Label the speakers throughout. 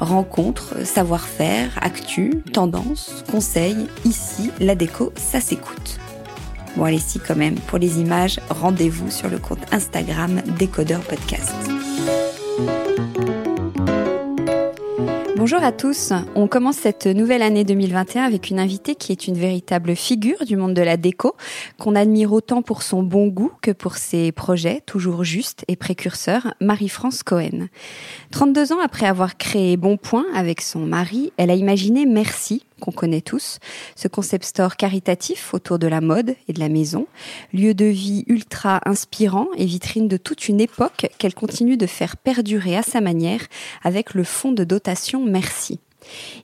Speaker 1: Rencontres, savoir-faire, actu, tendance, conseils, ici, la déco, ça s'écoute. Bon allez si quand même, pour les images, rendez-vous sur le compte Instagram Décodeur Podcast. Bonjour à tous. On commence cette nouvelle année 2021 avec une invitée qui est une véritable figure du monde de la déco, qu'on admire autant pour son bon goût que pour ses projets toujours justes et précurseurs, Marie-France Cohen. 32 ans après avoir créé Bonpoint avec son mari, elle a imaginé Merci, qu'on connaît tous, ce concept store caritatif autour de la mode et de la maison, lieu de vie ultra inspirant et vitrine de toute une époque qu'elle continue de faire perdurer à sa manière avec le fonds de dotation Merci.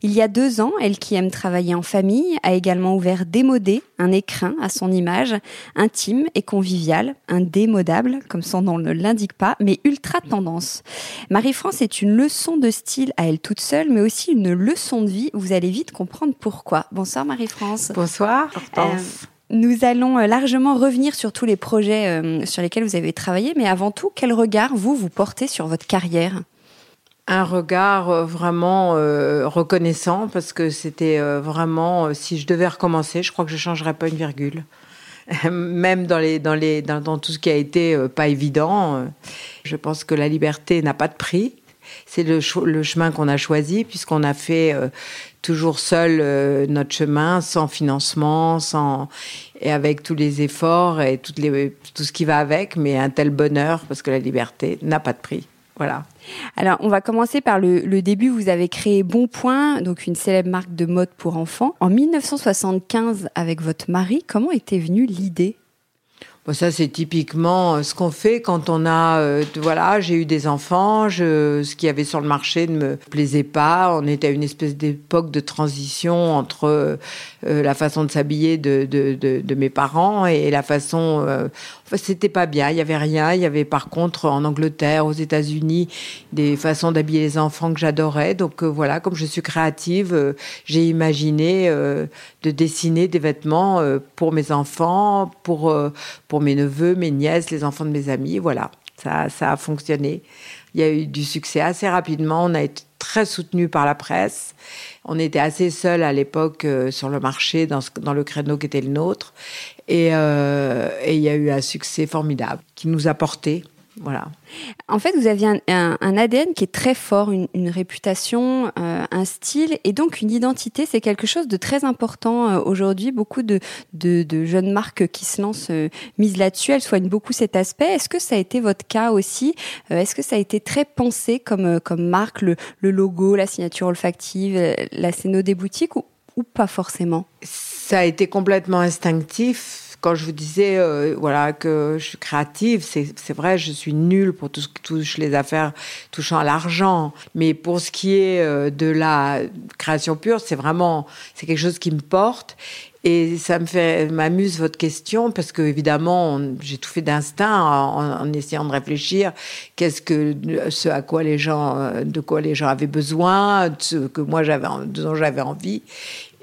Speaker 1: Il y a deux ans, elle qui aime travailler en famille a également ouvert Démodé, un écrin à son image, intime et convivial, un démodable, comme son nom ne l'indique pas, mais ultra tendance. Marie-France est une leçon de style à elle toute seule, mais aussi une leçon de vie. Vous allez vite comprendre pourquoi. Bonsoir Marie-France.
Speaker 2: Bonsoir. Euh,
Speaker 1: nous allons euh, largement revenir sur tous les projets euh, sur lesquels vous avez travaillé, mais avant tout, quel regard vous, vous portez sur votre carrière?
Speaker 2: Un regard euh, vraiment euh, reconnaissant parce que c'était euh, vraiment, si je devais recommencer, je crois que je changerais pas une virgule. Même dans, les, dans, les, dans, tout ce qui a été pas évident, je pense que la liberté n'a pas de prix. C'est le, chemin qu'on a choisi puisqu'on a fait toujours seul notre chemin, sans financement, sans et avec tous les efforts et tout ce qui va avec, mais un tel bonheur parce que la liberté n'a pas de prix. Voilà.
Speaker 1: Alors, on va commencer par le, début. Vous avez créé Bonpoint, donc une célèbre marque de mode pour enfants, en 1975 avec votre mari. Comment était venue l'idée?
Speaker 2: Bon, ça, c'est typiquement euh, ce qu'on fait quand on a, euh, voilà, j'ai eu des enfants, ce qu'il y avait sur le marché ne me plaisait pas. On était à une espèce d'époque de transition entre euh, la façon de s'habiller de, de, de, de, mes parents et la façon, enfin, c'était pas bien. Il y avait rien. Il y avait par contre en Angleterre, aux États-Unis, des façons d'habiller les enfants que j'adorais. Donc voilà, comme je suis créative, j'ai imaginé de dessiner des vêtements pour mes enfants, pour pour mes neveux, mes nièces, les enfants de mes amis. Voilà, ça, ça a fonctionné. Il y a eu du succès assez rapidement. On a été très soutenu par la presse. On était assez seuls à l'époque euh, sur le marché, dans, dans, le créneau qui était le nôtre. Et, euh, et, il y a eu un succès formidable qui nous a portés voilà.
Speaker 1: En fait, vous aviez un, ADN qui est très fort, une, réputation, euh, un style et donc une identité. C'est quelque chose de très important euh, aujourd'hui. Beaucoup de, jeunes marques qui se lancent euh, misent là-dessus. Elles soignent beaucoup cet aspect. Est-ce que ça a été votre cas aussi Est-ce que ça a été très pensé comme, marque, le, logo, la signature olfactive, la scéno des boutiques ou, ou pas forcément?
Speaker 2: Ça a été complètement instinctif quand je vous disais euh, voilà que je suis créative, c'est vrai, je suis nulle pour tout ce qui touche les affaires touchant à l'argent. Mais pour ce qui est euh, de la création pure, c'est vraiment c'est quelque chose qui me porte. Et ça me fait m'amuse votre question parce que évidemment j'ai tout fait d'instinct en, essayant de réfléchir qu'est-ce que ce à quoi les gens euh, de quoi les gens avaient besoin, de ce que moi j'avais dont j'avais envie.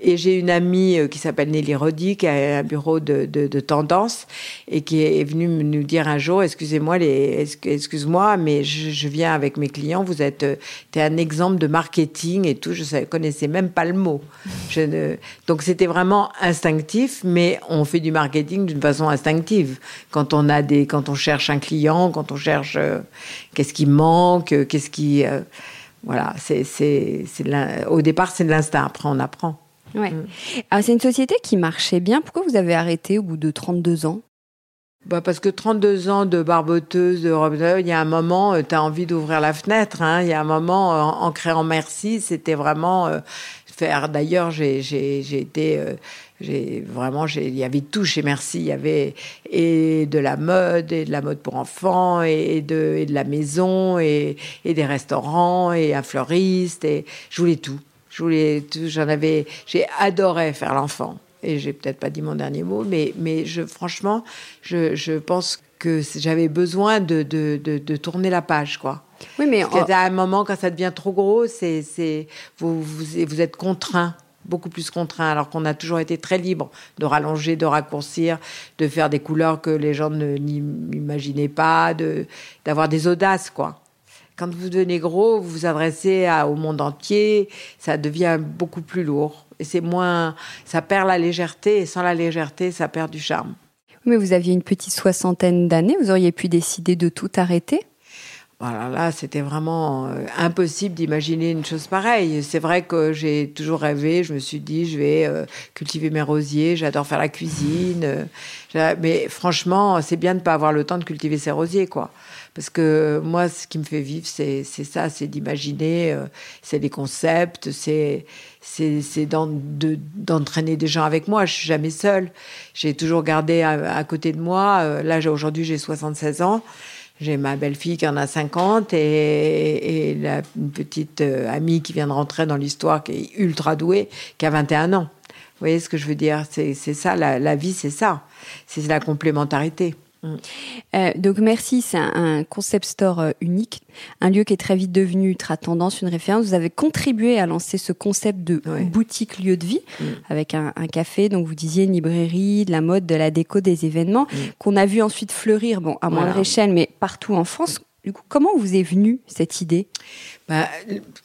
Speaker 2: Et j'ai une amie euh, qui s'appelle Nelly Roddy, qui a un bureau de, de, de, tendance, et qui est venue nous dire un jour, excusez-moi, les, excuse-moi, mais je, je, viens avec mes clients, vous êtes, euh, es un exemple de marketing et tout, je ne connaissais même pas le mot. Je ne, donc c'était vraiment instinctif, mais on fait du marketing d'une façon instinctive. Quand on a des, quand on cherche un client, quand on cherche euh, qu'est-ce qui manque, qu'est-ce qui, voilà, c'est, au départ c'est de l'instinct, après on apprend.
Speaker 1: Ouais. Mm. Ah, c'est une société qui marchait bien. Pourquoi vous avez arrêté au bout de 32 ans?
Speaker 2: Bah parce que 32 ans de barboteuse, de il y a un moment, euh, tu as envie d'ouvrir la fenêtre. Hein. Il y a un moment, en, créant Merci, c'était vraiment euh, faire. D'ailleurs, j'ai été. Euh, j'ai vraiment, il y avait tout chez Merci. Il y avait et de la mode, et de la mode pour enfants, et de, et de la maison, et, et des restaurants, et un fleuriste. Et je voulais tout. Je voulais, j'en avais, j'ai adoré faire l'enfant. Et j'ai peut-être pas dit mon dernier mot, mais, mais je, franchement, je, je pense que j'avais besoin de, de, de, tourner la page, quoi. Oui, mais Parce à un moment, quand ça devient trop gros, c'est, c'est, vous, vous, vous êtes contraint beaucoup plus contraint, alors qu'on a toujours été très libre de rallonger, de raccourcir, de faire des couleurs que les gens ne n'imaginaient pas, de d'avoir des audaces, quoi. Quand vous devenez gros, vous vous adressez au monde entier, ça devient beaucoup plus lourd. Et c'est moins. Ça perd la légèreté, et sans la légèreté, ça perd du charme.
Speaker 1: Mais vous aviez une petite soixantaine d'années, vous auriez pu décider de tout arrêter?
Speaker 2: Voilà, là, c'était vraiment euh, impossible d'imaginer une chose pareille. C'est vrai que j'ai toujours rêvé, je me suis dit, je vais euh, cultiver mes rosiers, j'adore faire la cuisine. Euh, mais franchement, c'est bien de ne pas avoir le temps de cultiver ses rosiers, quoi. Parce que moi, ce qui me fait vivre, c'est ça, c'est d'imaginer, c'est des concepts, c'est d'entraîner des gens avec moi. Je suis jamais seule. J'ai toujours gardé à, côté de moi. Là, aujourd'hui, j'ai 76 ans. J'ai ma belle-fille qui en a 50 et, et la, une petite euh, amie qui vient de rentrer dans l'histoire qui est ultra douée, qui a 21 ans. Vous voyez ce que je veux dire? C'est ça, la vie, c'est ça. C'est la complémentarité.
Speaker 1: Mm. Euh, donc merci, c'est un, concept store euh, unique, un lieu qui est très vite devenu ultra tendance, une référence. Vous avez contribué à lancer ce concept de boutique lieu de vie mm. avec un, café, donc vous disiez une librairie, de la mode, de la déco, des événements mm. qu'on a vu ensuite fleurir, bon à moindre échelle, mais partout en France. Du coup, comment vous est venue cette idée?
Speaker 2: Bah,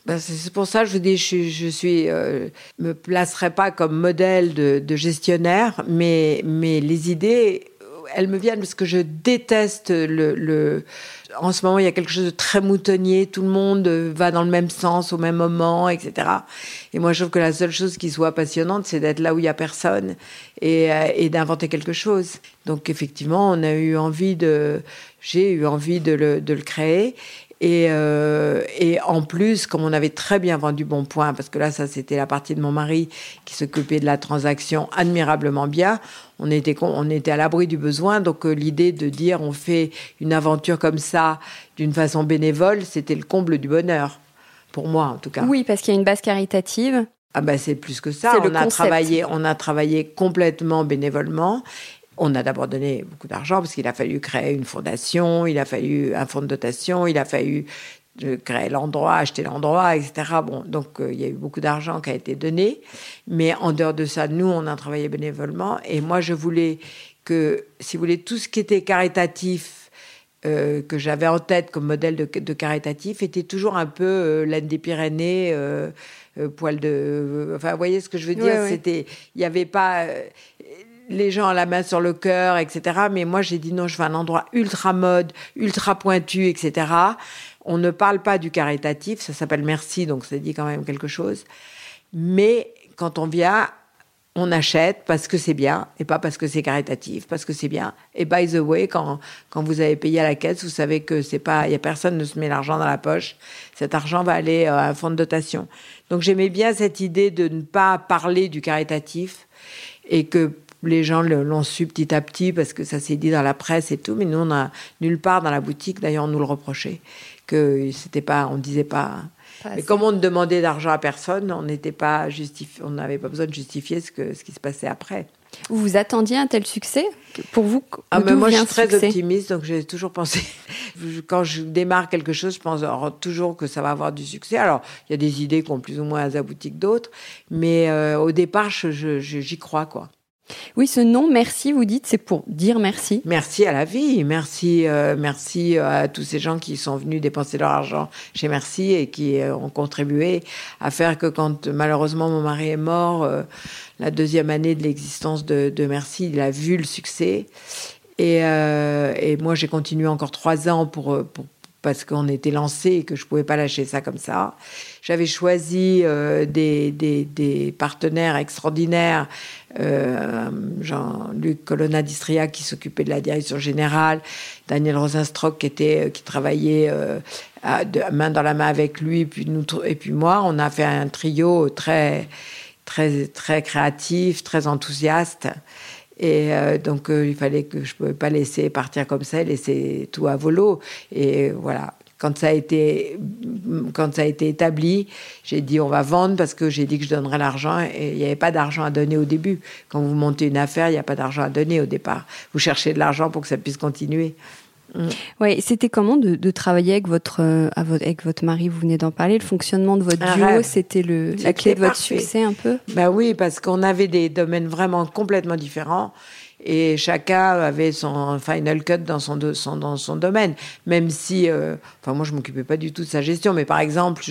Speaker 2: bah c'est pour ça que je vous dis, je, je suis, euh, me placerai pas comme modèle de, de gestionnaire, mais mais les idées elles me viennent parce que je déteste le, En ce moment, il y a quelque chose de très moutonnier. Tout le monde va dans le même sens au même moment, etc. Et moi, je trouve que la seule chose qui soit passionnante, c'est d'être là où il y a personne et, euh, et d'inventer quelque chose. Donc, effectivement, on a eu envie de. J'ai eu envie de le, de le créer. Et, euh, et, en plus, comme on avait très bien vendu Bon Point, parce que là, ça c'était la partie de mon mari qui s'occupait de la transaction admirablement bien, on était, on était à l'abri du besoin. Donc euh, l'idée de dire on fait une aventure comme ça d'une façon bénévole, c'était le comble du bonheur, pour moi en tout cas.
Speaker 1: Oui, parce qu'il y a une base caritative.
Speaker 2: Ah ben c'est plus que ça. On a travaillé, on a travaillé complètement bénévolement on a d'abord donné beaucoup d'argent parce qu'il a fallu créer une fondation, il a fallu un fonds de dotation, il a fallu euh, créer l'endroit, acheter l'endroit, etc. Bon, donc euh, il y a eu beaucoup d'argent qui a été donné, mais en dehors de ça, nous, on a travaillé bénévolement. Et moi, je voulais que, si vous voulez, tout ce qui était caritatif, euh, que j'avais en tête comme modèle de, de, caritatif, était toujours un peu laine des Pyrénées. poil de enfin vous voyez ce que je veux dire? c'était il n'y avait pas les gens à la main sur le cœur, etc. Mais moi, j'ai dit non, je veux un endroit ultra mode, ultra pointu, etc. On ne parle pas du caritatif, ça s'appelle merci, donc ça dit quand même quelque chose. Mais quand on vient, on achète parce que c'est bien et pas parce que c'est caritatif, parce que c'est bien. Et by the way, quand, quand vous avez payé à la caisse, vous savez que c'est pas, y a personne ne se met l'argent dans la poche. Cet argent va aller à un fonds de dotation. Donc j'aimais bien cette idée de ne pas parler du caritatif et que les gens l'ont su petit à petit parce que ça s'est dit dans la presse et tout, mais nous, on a nulle part dans la boutique, d'ailleurs, on nous le reprochait, que c'était pas, on disait pas. Mais comme on ne demandait d'argent à personne, on n'était pas on n'avait pas besoin de justifier ce, que, ce qui se passait après.
Speaker 1: Vous vous attendiez un tel succès? Pour vous,
Speaker 2: ah, mais moi, je suis très optimiste, donc j'ai toujours pensé. Quand je démarre quelque chose, je pense toujours que ça va avoir du succès. Alors, il y a des idées qui ont plus ou moins abouti que d'autres, mais euh, au départ, j'y crois, quoi.
Speaker 1: Oui, ce nom merci, vous dites, c'est pour dire merci.
Speaker 2: Merci à la vie, merci, euh, merci à tous ces gens qui sont venus dépenser leur argent chez Merci et qui euh, ont contribué à faire que quand malheureusement mon mari est mort, la deuxième année de l'existence de, Merci, il a vu le succès. Et, moi, j'ai continué encore trois ans pour, parce qu'on était lancé et que je pouvais pas lâcher ça comme ça. J'avais choisi euh, des, des, partenaires extraordinaires, euh, Jean-Luc Colonna d'Istria qui s'occupait de la direction générale, Daniel Rosenstock qui était qui travaillait euh, de, main dans la main avec lui, puis nous et puis moi, on a fait un trio très très très créatif, très enthousiaste. Et euh, donc, euh, il fallait que je ne pouvais pas laisser partir comme ça, laisser tout à volo. Et voilà. Quand ça a été, quand ça a été établi, j'ai dit on va vendre parce que j'ai dit que je donnerais l'argent et il n'y avait pas d'argent à donner au début. Quand vous montez une affaire, il n'y a pas d'argent à donner au départ. Vous cherchez de l'argent pour que ça puisse continuer.
Speaker 1: Mm. Ouais, c'était comment de, travailler avec votre, euh, avec votre mari? Vous venez d'en parler. Le fonctionnement de votre duo, c'était la clé de votre succès un peu?
Speaker 2: Ben oui, parce qu'on avait des domaines vraiment complètement différents et chacun avait son final cut dans son, dans son domaine. Même si, euh, enfin moi je m'occupais pas du tout de sa gestion, mais par exemple,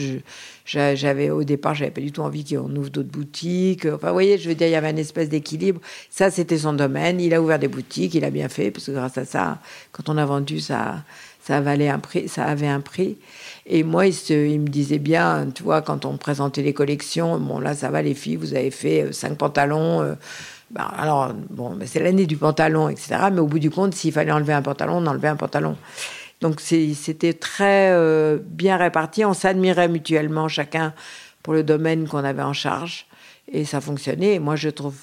Speaker 2: j'avais au départ, j'avais pas du tout envie qu'on ouvre d'autres boutiques. Enfin, vous voyez, je veux dire, il y avait une espèce d'équilibre. Ça, c'était son domaine. Il a ouvert des boutiques, il a bien fait, parce que grâce à ça, quand on a vendu, ça, ça valait un prix, ça avait un prix. Et moi, il, il, me disait bien, tu vois, quand on présentait les collections, bon là, ça va les filles, vous avez fait euh, cinq pantalons. Bah, alors, bon, c'est l'année du pantalon, etc. Mais au bout du compte, s'il fallait enlever un pantalon, on enlevait un pantalon. Donc c'était très euh, bien réparti. On s'admirait mutuellement chacun pour le domaine qu'on avait en charge. Et ça fonctionnait. Et moi, je trouve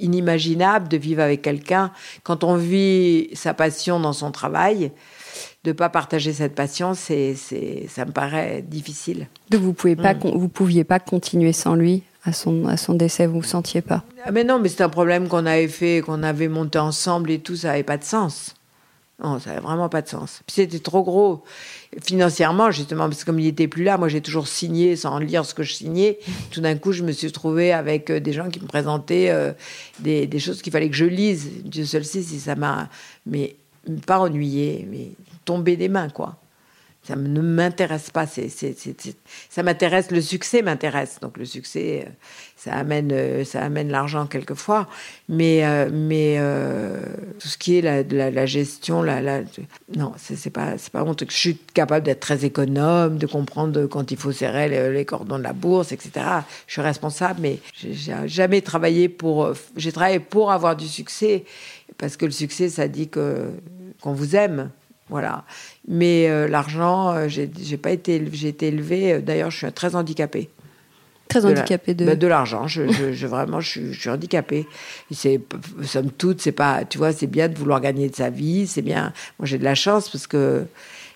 Speaker 2: inimaginable de vivre avec quelqu'un quand on vit sa passion dans son travail de pas partager cette passion, c'est, ça me paraît difficile.
Speaker 1: Donc vous pouvez pas, mm. vous pouviez pas continuer sans lui? À son, à son décès, vous ne sentiez pas?
Speaker 2: Ah, Mais non, mais c'est un problème qu'on avait fait, qu'on avait monté ensemble et tout, ça n'avait pas de sens. Non, ça n'avait vraiment pas de sens. Puis c'était trop gros financièrement, justement, parce que comme il n'était plus là, moi j'ai toujours signé sans lire ce que je signais. Tout d'un coup, je me suis trouvée avec euh, des gens qui me présentaient euh, des, des, choses qu'il fallait que je lise. Dieu seul sait si ça m'a, mais pas ennuyé, mais tombé des mains, quoi ça ne m'intéresse pas. Ça m'intéresse, le succès m'intéresse. Donc le succès, euh, ça amène, euh, ça amène l'argent quelquefois. Mais, euh, mais tout ce qui est la, la, gestion, la, non, c'est, pas, pas mon truc. Je suis capable d'être très économe, de comprendre quand il faut serrer les, cordons de la bourse, etc. Je suis responsable, mais j'ai jamais travaillé pour. J'ai travaillé pour avoir du succès parce que le succès, ça dit que qu'on vous aime. Voilà. Mais euh, l'argent, euh, j'ai pas été, j'ai été élevée. Euh, d'ailleurs, je suis très handicapée.
Speaker 1: Très handicapée de.
Speaker 2: Bah, de l'argent. Je, je, vraiment, je suis, je suis handicapée. C'est, somme toute, c'est pas, tu vois, c'est bien de vouloir gagner de sa vie. C'est bien. Moi, j'ai de la chance parce que,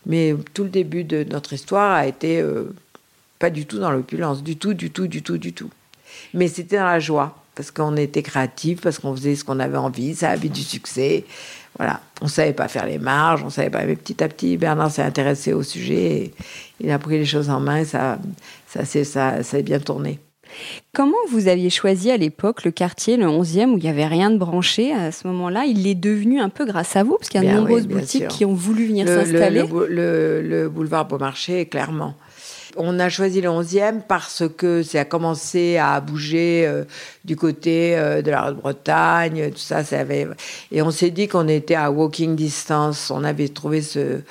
Speaker 2: mais tout le début de notre histoire a été pas du tout dans l'opulence, du tout, du tout, du tout, du tout. Mais c'était dans la joie parce qu'on était créatifs, parce qu'on faisait ce qu'on avait envie, ça avait du succès. Voilà, on savait pas faire les marges, on savait pas. Mais petit à petit, Bernard s'est intéressé au sujet, et il a pris les choses en main, et ça, ça, ça, ça a bien tourné.
Speaker 1: Comment vous aviez choisi à l'époque le quartier, le 11e, où il n'y avait rien de branché à ce moment-là? Il est devenu un peu grâce à vous, parce qu'il y a de nombreuses boutiques qui ont voulu venir s'installer.
Speaker 2: Le, le, le, boulevard Beaumarchais, clairement. On a choisi le 11e parce que ça a commencé à bouger euh, du côté euh, de la Bretagne, tout ça. ça. Et on s'est dit qu'on était à walking distance. On avait trouvé ce,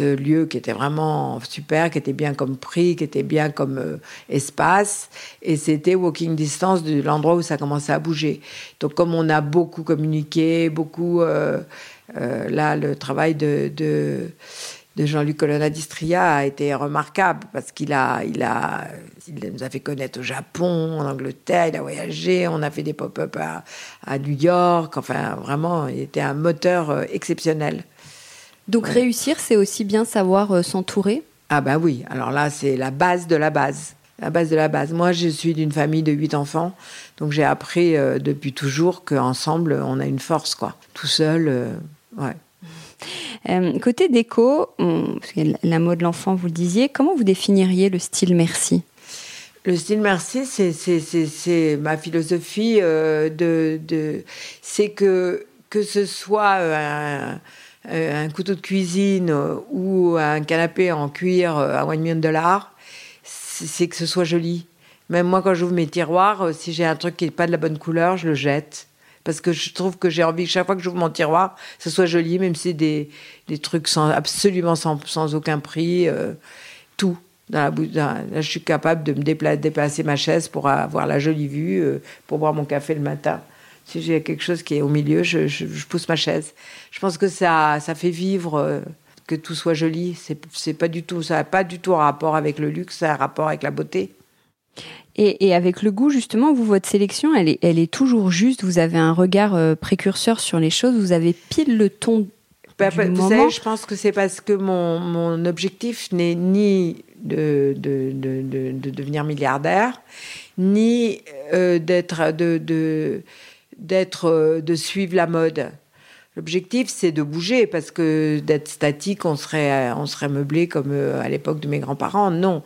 Speaker 2: lieu qui était vraiment super, qui était bien comme prix, qui était bien comme euh, espace. Et c'était walking distance de l'endroit où ça commençait à bouger. Donc comme on a beaucoup communiqué, beaucoup... là, le travail de Jean-Luc Colonna d'Istria a été remarquable parce qu'il a, il a, il nous a fait connaître au Japon, en Angleterre, il a voyagé, on a fait des pop-up à, à, New York. Enfin, vraiment, il était un moteur euh, exceptionnel.
Speaker 1: Donc réussir, c'est aussi bien savoir euh, s'entourer?
Speaker 2: Ah ben oui, alors là, c'est la base de la base. La base de la base. Moi, je suis d'une famille de huit enfants, donc j'ai appris euh, depuis toujours qu'ensemble, on a une force, quoi. Tout seul, ouais.
Speaker 1: Euh, côté déco, parce que la mode l'enfant, vous le disiez, comment vous définiriez le style merci
Speaker 2: le style merci, c'est ma philosophie euh, de, de c'est que que ce soit euh, un, couteau de cuisine ou un canapé en cuir à 1 million de dollars, c'est que ce soit joli. Même moi, quand j'ouvre mes tiroirs, si j'ai un truc qui n'est pas de la bonne couleur, je le jette parce que je trouve que j'ai envie que chaque fois que j'ouvre mon tiroir, ce soit joli, même si c'est des, trucs absolument sans, aucun prix, euh, tout. Je suis capable de me déplacer, ma chaise pour avoir la jolie vue, euh, pour boire mon café le matin. Si j'ai quelque chose qui est au milieu, je, pousse ma chaise. Je pense que ça, ça fait vivre, euh, que tout soit joli. C'est pas du tout, ça n'a pas du tout un rapport avec le luxe, ça a un rapport avec la beauté.
Speaker 1: Et, avec le goût, justement, vous, votre sélection, elle est, elle est toujours juste. Vous avez un regard euh, précurseur sur les choses. Vous avez pile le ton bah, du vous
Speaker 2: Savez, je pense que c'est parce que mon, mon objectif n'est ni de, de, de, de, devenir milliardaire, ni euh, d'être de, d'être euh, de suivre la mode. L'objectif, c'est de bouger, parce que d'être statique, on serait, on serait meublé comme à l'époque de mes grands-parents. Non,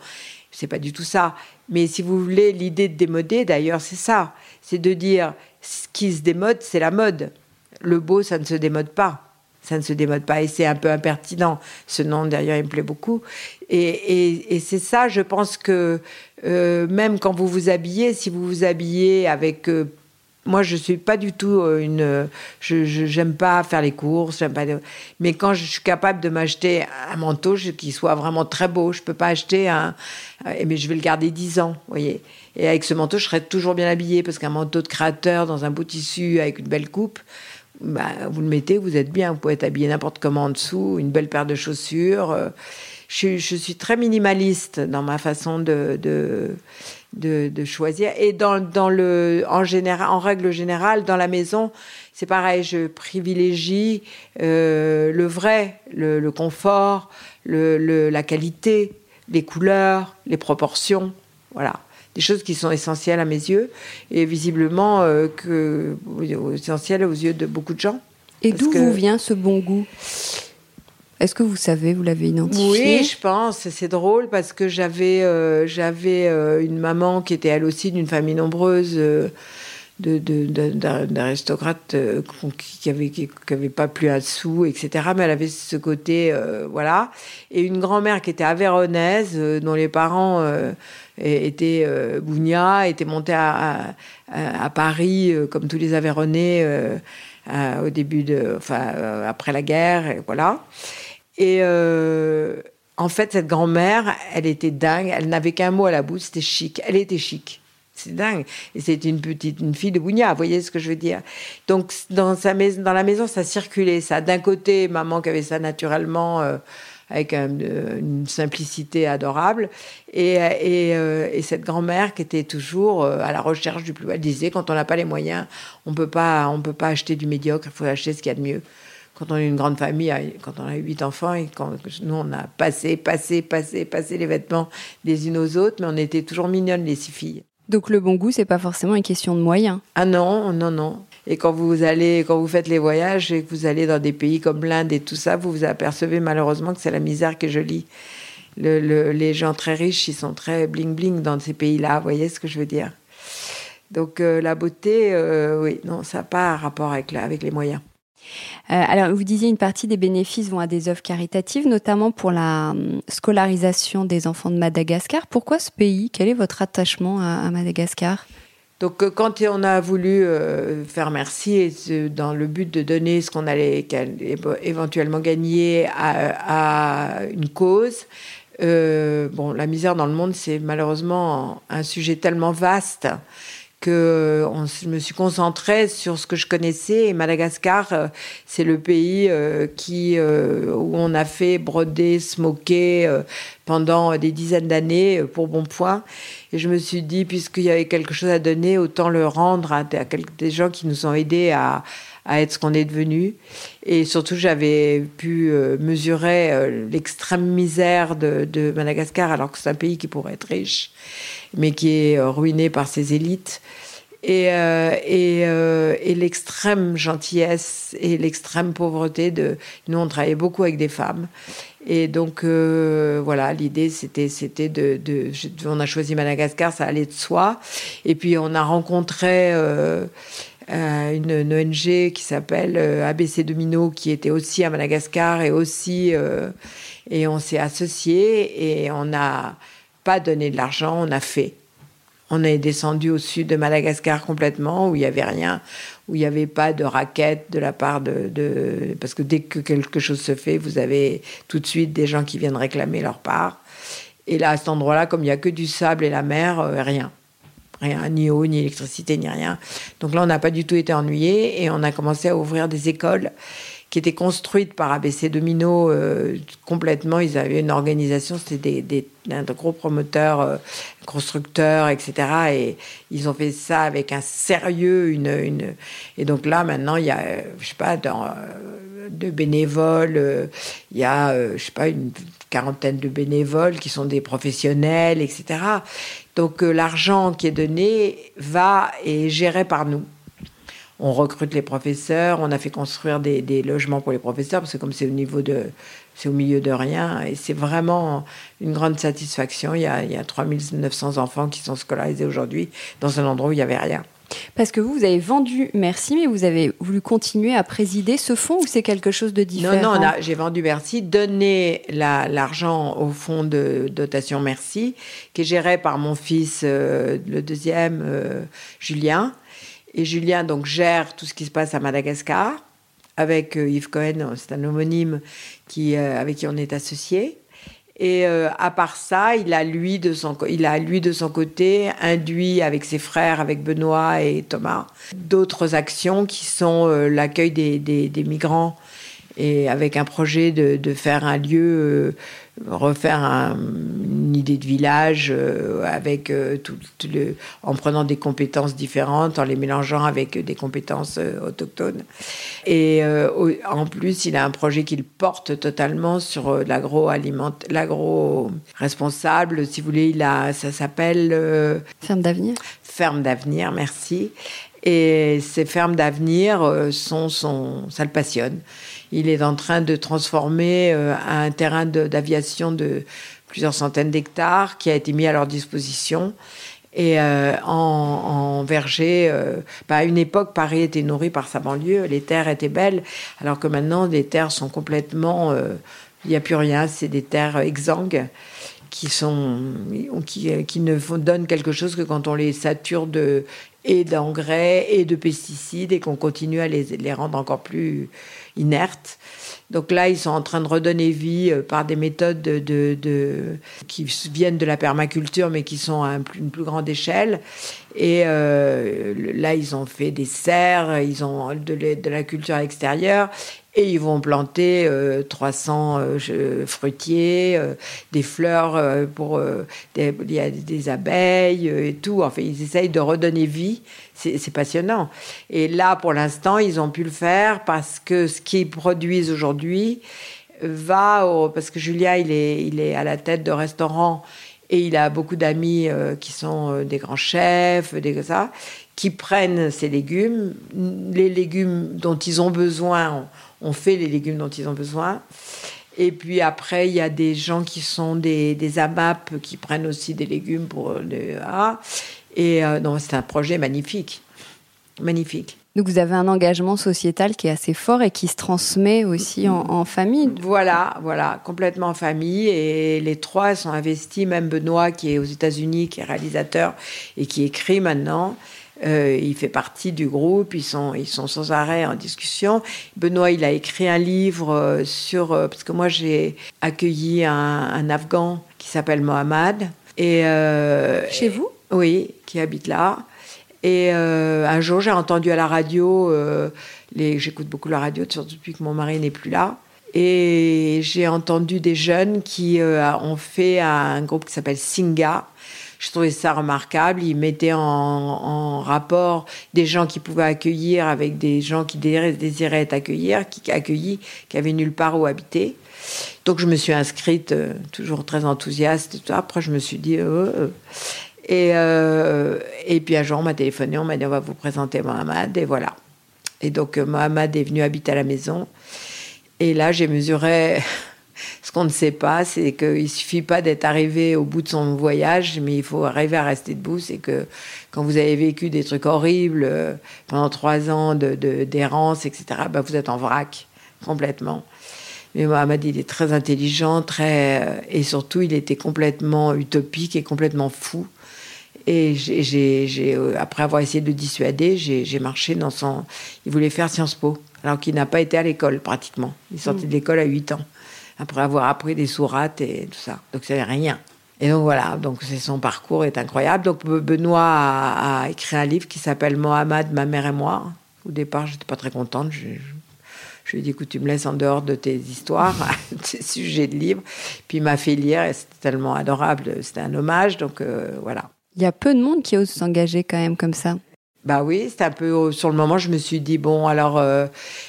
Speaker 2: c'est pas du tout ça. Mais si vous voulez, l'idée de démoder, d'ailleurs, c'est ça. C'est de dire, ce qui se démode, c'est la mode. Le beau, ça ne se démode pas. Ça ne se démode pas. Et c'est un peu impertinent. Ce nom, d'ailleurs, il me plaît beaucoup. Et, c'est ça, je pense que euh, même quand vous vous habillez, si vous vous habillez avec euh, moi, je suis pas du tout euh, une. Je j'aime pas faire les courses, j'aime pas. Mais quand je suis capable de m'acheter un manteau qui soit vraiment très beau, je peux pas acheter un. Euh, mais je vais le garder dix ans, vous voyez. Et avec ce manteau, je serai toujours bien habillée parce qu'un manteau de créateur dans un beau tissu avec une belle coupe, bah, vous le mettez, vous êtes bien. Vous pouvez être habillé n'importe comment en dessous, une belle paire de chaussures. Euh, je, suis très minimaliste dans ma façon de de, choisir. Et dans, dans, le, en, général, en règle générale, dans la maison, c'est pareil, je privilégie euh, le vrai, le, confort, le, la qualité, les couleurs, les proportions. Voilà. Des choses qui sont essentielles à mes yeux et visiblement euh, que, essentielles aux yeux de beaucoup de gens.
Speaker 1: Et d'où vous vient ce bon goût? Est-ce que vous savez, vous l'avez identifié?
Speaker 2: Oui, je pense. C'est drôle parce que j'avais euh, euh, une maman qui était elle aussi d'une famille nombreuse. Euh, d'aristocrates qui n'avaient qui, avait pas plus un sou, etc. Mais elle avait ce côté, voilà. Et une grand-mère qui était avéronaise, dont les parents étaient bougnats, étaient montés à, à, Paris, comme tous les Aveyronais, au début de, enfin, après la guerre, voilà. Et euh, en fait, cette grand-mère, elle était dingue. Elle n'avait qu'un mot à la bouche, c'était chic. Elle était chic. C'est dingue. Et c'était une petite, une fille de Bougna, vous voyez ce que je veux dire. Donc, dans, sa dans la maison, ça circulait. Ça, d'un côté, maman qui avait ça naturellement, euh, avec une simplicité adorable. Et, euh, et cette grand-mère qui était toujours à la recherche du plus Elle disait, quand on n'a pas les moyens, on peut pas, on peut pas acheter du médiocre, il faut acheter ce qu'il y a de mieux quand on est une grande famille, quand on a huit enfants, et quand nous on a passé, passé, passé, passé les vêtements des unes aux autres, mais on était toujours mignonnes les six filles.
Speaker 1: Donc le bon goût, c'est pas forcément une question de moyens.
Speaker 2: Ah non, non, non. Et quand vous allez, quand vous faites les voyages et que vous allez dans des pays comme l'Inde et tout ça, vous vous apercevez malheureusement que c'est la misère qui est jolie. Le, les gens très riches, ils sont très bling bling dans ces pays-là. Vous voyez ce que je veux dire Donc euh, la beauté, euh, oui, non, ça n'a pas un rapport avec, avec les moyens.
Speaker 1: Euh, alors, vous disiez une partie des bénéfices vont à des œuvres caritatives, notamment pour la hum, scolarisation des enfants de Madagascar. Pourquoi ce pays? Quel est votre attachement à, Madagascar?
Speaker 2: Donc, euh, quand on a voulu euh, faire merci, dans le but de donner ce qu'on allait éventuellement gagner à, une cause, bon, la misère dans le monde, c'est malheureusement un sujet tellement vaste que je me suis concentrée sur ce que je connaissais. Et Madagascar, euh, c'est le pays euh, qui, euh, où on a fait broder, smoker pendant des dizaines d'années pour bon point. Et je me suis dit, puisqu'il y avait quelque chose à donner, autant le rendre à, à des gens qui nous ont aidés à, à être ce qu'on est devenu. Et surtout, j'avais pu mesurer l'extrême misère de, de, Madagascar, alors que c'est un pays qui pourrait être riche, mais qui est ruiné par ses élites et, euh, et, euh, et l'extrême gentillesse et l'extrême pauvreté de. Nous, on travaillait beaucoup avec des femmes. Et donc, euh, voilà, l'idée, c'était, c'était de, de, On a choisi Madagascar, ça allait de soi. Et puis, on a rencontré. Euh, euh une, ONG qui s'appelle ABC Domino, qui était aussi à Madagascar et aussi. et on s'est associés et on n'a pas donné de l'argent, on a fait. On est descendu au sud de Madagascar complètement, où il n'y avait rien, où il n'y avait pas de raquettes de la part de, Parce que dès que quelque chose se fait, vous avez tout de suite des gens qui viennent réclamer leur part. Et là, à cet endroit-là, comme il n'y a que du sable et la mer, euh, rien. Rien, ni eau, ni électricité, ni rien. Donc là, on n'a pas du tout été ennuyés et on a commencé à ouvrir des écoles qui était construite par ABC Domino euh, complètement. Ils avaient une organisation, c'était des, des, gros promoteurs, euh, constructeurs, etc. Et ils ont fait ça avec un sérieux, une, une... et donc là maintenant il y a, je sais pas, dans, euh, de bénévoles, il y a, je sais pas, une quarantaine de bénévoles qui sont des professionnels, etc. Donc l'argent qui est donné va et est géré par nous on recrute les professeurs, on a fait construire des, logements pour les professeurs, parce que comme c'est au niveau de, c'est au milieu de rien, et c'est vraiment une grande satisfaction. Il y a, il y a 3900 enfants qui sont scolarisés aujourd'hui dans un endroit où il n'y avait rien.
Speaker 1: Parce que vous, vous avez vendu Merci, mais vous avez voulu continuer à présider ce fonds ou c'est quelque chose de différent
Speaker 2: Non, non, j'ai vendu Merci, donné l'argent au fonds de dotation Merci, qui est géré par mon fils, euh, le deuxième, euh, Julien. Et Julien donc gère tout ce qui se passe à Madagascar avec euh, Yves Cohen, c'est un homonyme qui, avec qui on est associé. Et euh, à part ça, il a lui de son il a lui de son côté induit avec ses frères, avec Benoît et Thomas, d'autres actions qui sont l'accueil des, des, des, migrants et avec un projet de, de faire un lieu refaire une idée de village euh, avec euh, tout, le, en prenant des compétences différentes, en les mélangeant avec des compétences euh, autochtones. Et en plus, il a un projet qu'il porte totalement sur l'agro-aliment, l'agro-responsable, si vous voulez, il a, ça s'appelle...
Speaker 1: Ferme d'avenir
Speaker 2: Ferme d'avenir, merci. Et ces fermes d'avenir sont, sont, ça le passionne. Il est en train de transformer euh, un terrain d'aviation de, plusieurs centaines d'hectares qui a été mis à leur disposition. Et euh, en, verger, euh, bah, à une époque, Paris était nourri par sa banlieue, les terres étaient belles, alors que maintenant, les terres sont complètement... Il n'y a plus rien, c'est des terres exsangues qui, sont, qui, qui ne donnent quelque chose que quand on les sature de, et d'engrais et de pesticides et qu'on continue à les, les rendre encore plus inertes. Donc là, ils sont en train de redonner vie euh, par des méthodes de, de, qui viennent de la permaculture, mais qui sont à une plus grande échelle. Et euh, là, ils ont fait des serres, ils ont de, de la culture à l'extérieur, et ils vont planter 300 euh, euh, fruitiers, euh, des fleurs pour des, il y a des abeilles et tout. Enfin, ils essayent de redonner vie. C'est passionnant. Et là, pour l'instant, ils ont pu le faire parce que ce qu'ils produisent aujourd'hui va au, parce que Julia, il est, il est à la tête de restaurants et il a beaucoup d'amis qui sont des grands chefs, des ça, qui prennent ces légumes, les légumes dont ils ont besoin fait les légumes dont ils ont besoin. Et puis après, il y a des gens qui sont des, des AMAP qui prennent aussi des légumes pour le A. Et euh, c'est un projet magnifique. Magnifique.
Speaker 1: Donc vous avez un engagement sociétal qui est assez fort et qui se transmet aussi en, famille.
Speaker 2: Voilà, voilà, complètement en famille. Et les trois sont investis, même Benoît qui est aux États-Unis, qui est réalisateur et qui écrit maintenant. Euh, il fait partie du groupe, ils sont, ils sont sans arrêt en discussion. Benoît, il a écrit un livre euh, sur... Euh, parce que moi, j'ai accueilli un, un, Afghan qui s'appelle Mohamed.
Speaker 1: Et, Chez vous?
Speaker 2: Oui, qui habite là. Et un jour, j'ai entendu à la radio, j'écoute beaucoup la radio, surtout depuis que mon mari n'est plus là. Et j'ai entendu des jeunes qui ont fait un groupe qui s'appelle Singa, je trouvais ça remarquable. Ils mettaient en, rapport des gens qui pouvaient accueillir avec des gens qui désiraient être accueillis, qui, accueillis, qui avaient nulle part où habiter. Donc je me suis inscrite, euh, toujours très enthousiaste. Après, je me suis dit... Euh, euh. Et, et puis un jour, on m'a téléphoné, on m'a dit on va vous présenter Mohamed, et voilà. Et donc Mohamed est venu habiter à la maison. Et là, j'ai mesuré ce qu'on ne sait pas, c'est qu'il suffit pas d'être arrivé au bout de son voyage, mais il faut arriver à rester debout. C'est que quand vous avez vécu des trucs horribles euh, pendant trois ans de, d'errance, etc., bah vous êtes en vrac complètement. Mais Mohamed, il est très intelligent, très euh, et surtout, il était complètement utopique et complètement fou. Et j'ai, euh, après avoir essayé de le dissuader, j'ai, marché dans son. Il voulait faire Sciences Po, alors qu'il n'a pas été à l'école pratiquement. Il sortait mm. de l'école à 8 ans après avoir appris des sourates et tout ça. Donc c'est rien. Et donc voilà, donc son parcours est incroyable. Donc Benoît a, écrit un livre qui s'appelle Mohamed, ma mère et moi. Au départ, j'étais pas très contente. Je, lui ai dit, écoute, tu me laisses en dehors de tes histoires, tes sujets de livres. Puis il m'a fait lire et c'était tellement adorable. C'était un hommage, donc euh, voilà.
Speaker 1: Il y a peu de monde qui ose s'engager quand même comme ça.
Speaker 2: Bah oui, c'était un peu sur le moment. Je me suis dit bon, alors euh,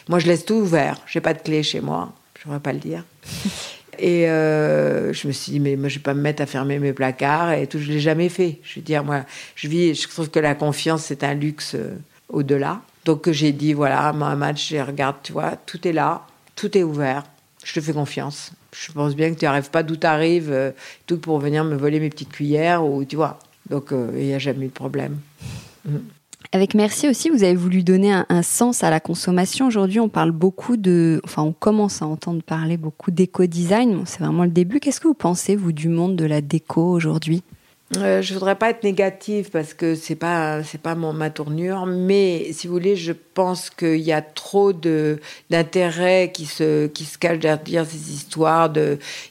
Speaker 2: moi je laisse tout ouvert. J'ai pas de clé chez moi. Je ne pas le dire. Et euh, je me suis dit, mais moi, je vais pas me mettre à fermer mes placards et tout. Je l'ai jamais fait. Je veux dire, moi, je trouve que la confiance, c'est un luxe euh, au-delà. Donc, j'ai dit, voilà, Mohamed, je regarde, tu vois, tout est là, tout est ouvert. Je te fais confiance. Je pense bien que tu n'arrives pas d'où tu arrives, euh, tout pour venir me voler mes petites cuillères ou, tu vois. Donc, il n'y a jamais eu de problème.
Speaker 1: Mm. Avec Merci aussi, vous avez voulu donner un, sens à la consommation. Aujourd'hui, on parle beaucoup de, enfin, on commence à entendre parler beaucoup d'éco-design. c'est vraiment le début. Qu'est-ce que vous pensez, vous, du monde de la déco aujourd'hui?
Speaker 2: Euh, je voudrais pas être négative parce que c'est pas pas ma tournure, mais si vous voulez, je pense qu'il y a trop de d'intérêt qui se qui se cache derrière ces histoires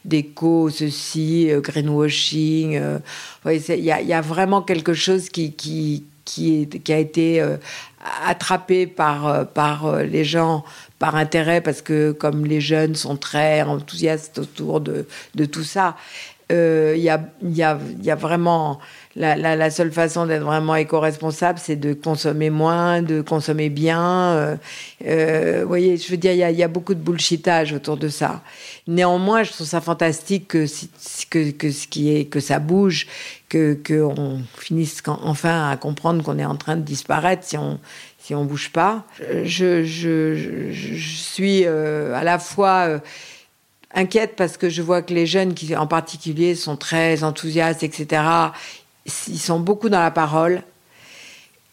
Speaker 2: d'éco, ceci, euh, greenwashing. Euh, il y, a, vraiment quelque chose qui qui, a été euh, attrapé par, euh, par euh, les gens par intérêt, parce que comme les jeunes sont très enthousiastes autour de, tout ça, il y, a, y, a, y, a, vraiment la, seule façon d'être vraiment éco-responsable, c'est de consommer moins, de consommer bien. vous voyez, je veux dire, il y a, beaucoup de bullshitage autour de ça. Néanmoins, je trouve ça fantastique que, que, que, est, que ça bouge, que qu'on finisse enfin à comprendre qu'on est en train de disparaître si on si on bouge pas. Je, je, suis euh, à la fois euh, inquiète parce que je vois que les jeunes qui en particulier sont très enthousiastes, etc. Ils sont beaucoup dans la parole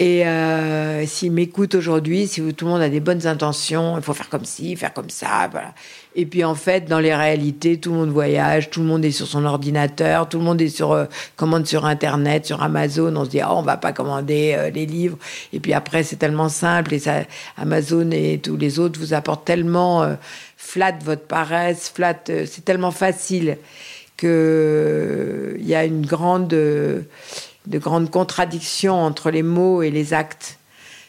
Speaker 2: et euh, s'ils m'écoutent aujourd'hui, si tout le monde a des bonnes intentions, il faut faire comme ci, faire comme ça, voilà. Et puis en fait, dans les réalités, tout le monde voyage, tout le monde est sur son ordinateur, tout le monde est sur euh, commande sur Internet, sur Amazon. On se dit, oh, on va pas commander euh, les livres. Et puis après, c'est tellement simple et ça, Amazon et tous les autres vous apportent tellement euh, flat votre paresse, flat, euh, c'est tellement facile que il y a une grande de grandes contradictions entre les mots et les actes.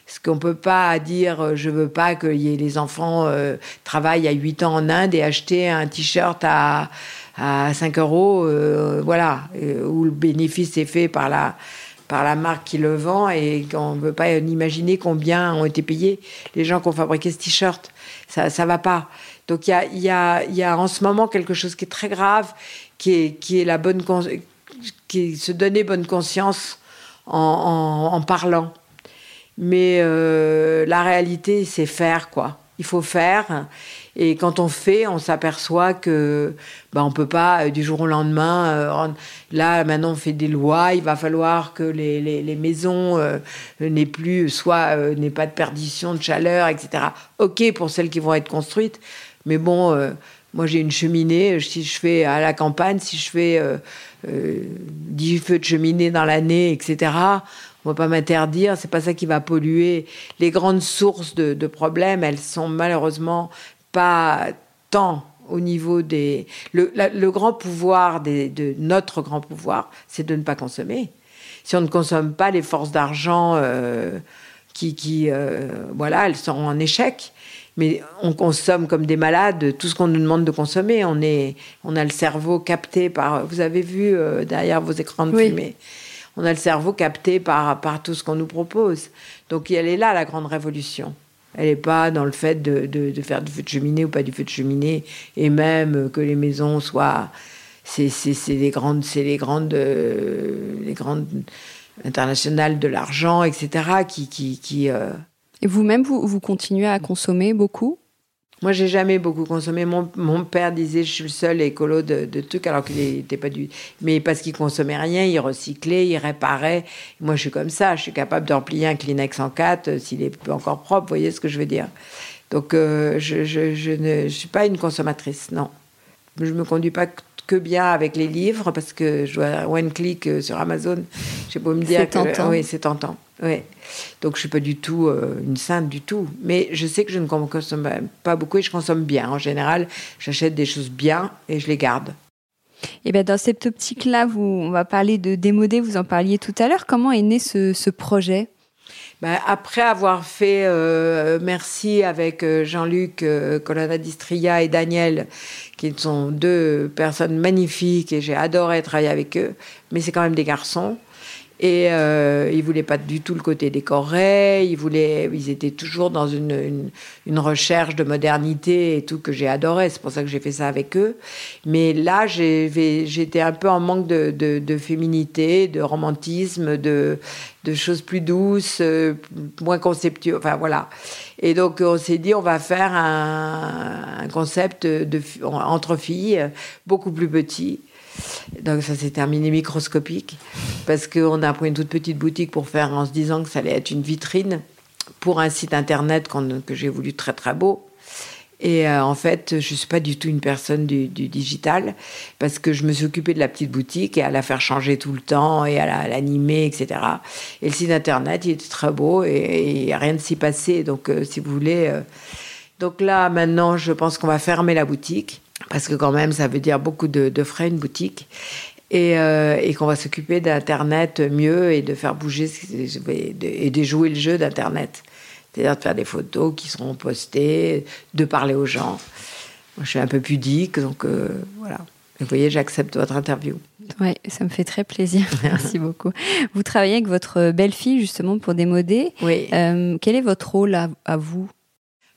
Speaker 2: Parce qu'on ne peut pas dire euh, je veux pas que les enfants euh, travaillent à 8 ans en Inde et acheter un t-shirt à, à 5 euros, euh, voilà, où le bénéfice est fait par la, par la marque qui le vend et qu'on ne veut pas imaginer combien ont été payés les gens qui ont fabriqué ce t-shirt. Ça ne va pas. Donc il y a, y, a, y a en ce moment quelque chose qui est très grave, qui est, qui est la bonne qui se donner bonne conscience en, parlant. Mais euh, la réalité, c'est faire, quoi. Il faut faire. Et quand on fait, on s'aperçoit que ben, on peut pas euh, du jour au lendemain. Euh, là, maintenant, on fait des lois. Il va falloir que les, les, maisons n'aient plus, soit n'aient pas de perdition de chaleur, etc. Ok pour celles qui vont être construites, mais bon, moi j'ai une cheminée. Si je fais à la campagne, si je fais 10 feux de cheminée dans l'année, etc. On va pas m'interdire, c'est pas ça qui va polluer. Les grandes sources de, problèmes, elles sont malheureusement pas tant au niveau des. Le, grand pouvoir de notre grand pouvoir, c'est de ne pas consommer. Si on ne consomme pas les forces d'argent euh, qui, qui voilà, elles sont en échec. Mais on consomme comme des malades tout ce qu'on nous demande de consommer. On, est, on a le cerveau capté par. Vous avez vu derrière vos écrans de fumée on a le cerveau capté par, par tout ce qu'on nous propose. Donc elle est là, la grande révolution. Elle n'est pas dans le fait de, de, faire du feu de cheminée ou pas du feu de cheminée, et même que les maisons soient... C'est les grandes, c'est les grandes, euh, les grandes internationales de l'argent, etc. qui, qui, qui euh,
Speaker 1: Et vous-même, vous, continuez à consommer beaucoup?
Speaker 2: Moi, j'ai jamais beaucoup consommé. Mon, père disait je suis le seul écolo de, de trucs, alors qu'il n'était pas du. Mais parce qu'il consommait rien, il recyclait, il réparait. Moi, je suis comme ça. Je suis capable de replier un Kleenex en quatre euh, s'il est encore propre. Vous voyez ce que je veux dire Donc, euh, je, ne suis pas une consommatrice, non. Je me conduis pas que bien avec les livres parce que je vois one click euh, sur Amazon. Je sais pas me dire.
Speaker 1: C'est tentant.
Speaker 2: Oui, c'est tentant. Oui. Donc je suis pas du tout euh, une sainte du tout. Mais je sais que je ne consomme pas beaucoup et je consomme bien. En général, j'achète des choses bien et je les garde.
Speaker 1: Et bien dans cette optique-là, vous, on va parler de démodé, vous en parliez tout à l'heure. Comment est né ce, ce projet?
Speaker 2: Ben, après avoir fait euh, merci avec euh, Jean-Luc Colonna Distria et Daniel, qui sont deux personnes magnifiques et j'ai adoré travailler avec eux, mais c'est quand même des garçons. Et euh, ils voulaient pas du tout le côté décoré. Ils voulaient, ils étaient toujours dans une, recherche de modernité et tout que j'ai adoré. C'est pour ça que j'ai fait ça avec eux. Mais là, j'étais un peu en manque de, féminité, de romantisme, de, choses plus douces, euh, moins conceptuelles. Enfin voilà. Et donc on s'est dit, on va faire un, concept entre filles beaucoup plus petit donc ça s'est terminé microscopique parce qu'on a pris une toute petite boutique pour faire en se disant que ça allait être une vitrine pour un site internet que j'ai voulu très très beau. Et euh, en fait, je suis pas du tout une personne du, digital parce que je me suis occupée de la petite boutique et à la faire changer tout le temps et à l'animer, etc. Et le site internet, il était très beau et, et rien ne s'y passait. Donc, euh, si vous voulez, euh, donc là maintenant, je pense qu'on va fermer la boutique parce que quand même, ça veut dire beaucoup de, frais, une boutique. Et, euh, et qu'on va s'occuper d'Internet mieux et de faire bouger et de jouer le jeu d'Internet. C'est-à-dire de faire des photos qui seront postées, de parler aux gens. Moi, je suis un peu pudique, donc euh, voilà. Vous voyez, j'accepte votre interview.
Speaker 1: Oui, ça me fait très plaisir. Merci beaucoup. Vous travaillez avec votre belle-fille justement pour démoder.
Speaker 2: Oui.
Speaker 1: Euh, quel est votre rôle à vous?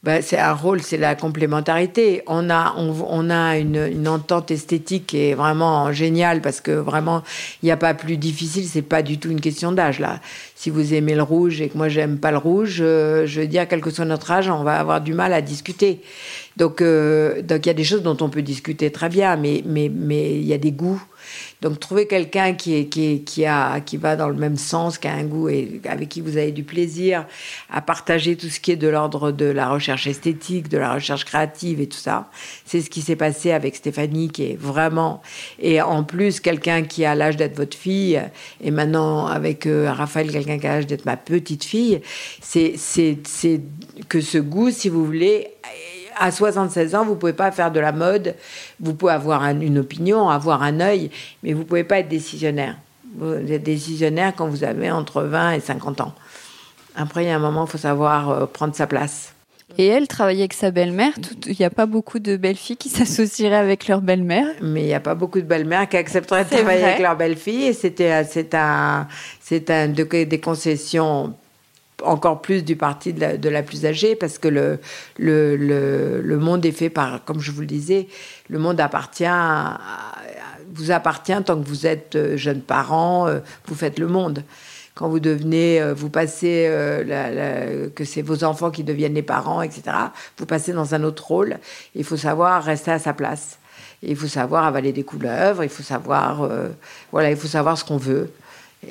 Speaker 2: Ben, c'est un rôle, c'est la complémentarité. On a, on, on a une, une, entente esthétique qui est vraiment géniale parce que vraiment, il n'y a pas plus difficile. C'est pas du tout une question d'âge là. Si vous aimez le rouge et que moi j'aime pas le rouge, euh, je veux dire, quel que soit notre âge, on va avoir du mal à discuter. Donc, euh, donc il y a des choses dont on peut discuter très bien, mais mais mais il y a des goûts donc trouver quelqu'un qui, qui, qui, a, qui va dans le même sens, qui a un goût et avec qui vous avez du plaisir à partager tout ce qui est de l'ordre de la recherche esthétique, de la recherche créative et tout ça. C'est ce qui s'est passé avec Stéphanie qui est vraiment... Et en plus, quelqu'un qui a l'âge d'être votre fille et maintenant avec euh, Raphaël, quelqu'un qui a l'âge d'être ma petite fille, c'est que ce goût, si vous voulez, à 76 ans, vous pouvez pas faire de la mode. Vous pouvez avoir une opinion, avoir un œil, mais vous pouvez pas être décisionnaire. Vous êtes décisionnaire quand vous avez entre 20 et 50 ans. Après, il y a un moment, il faut savoir euh, prendre sa place.
Speaker 1: Et elle travaillait avec sa belle-mère. Il n'y a pas beaucoup de belles filles qui s'associeraient avec leur belle-mère.
Speaker 2: Mais il n'y a pas beaucoup de belles-mères qui accepteraient de travailler avec leur belle-fille. Et c'était, euh, c'est un, c'est un, des concessions encore plus du parti de la, plus âgée, parce que le, le, le, monde est fait par, comme je vous le disais, le monde vous appartient tant que vous êtes euh, jeune parent, euh, vous faites le monde. Quand vous devenez, euh, vous passez, que c'est vos enfants qui deviennent les parents, etc., vous passez dans un autre rôle. Il faut savoir rester à sa place. Il faut savoir avaler des couleuvres, il faut savoir, voilà, il faut savoir ce qu'on veut.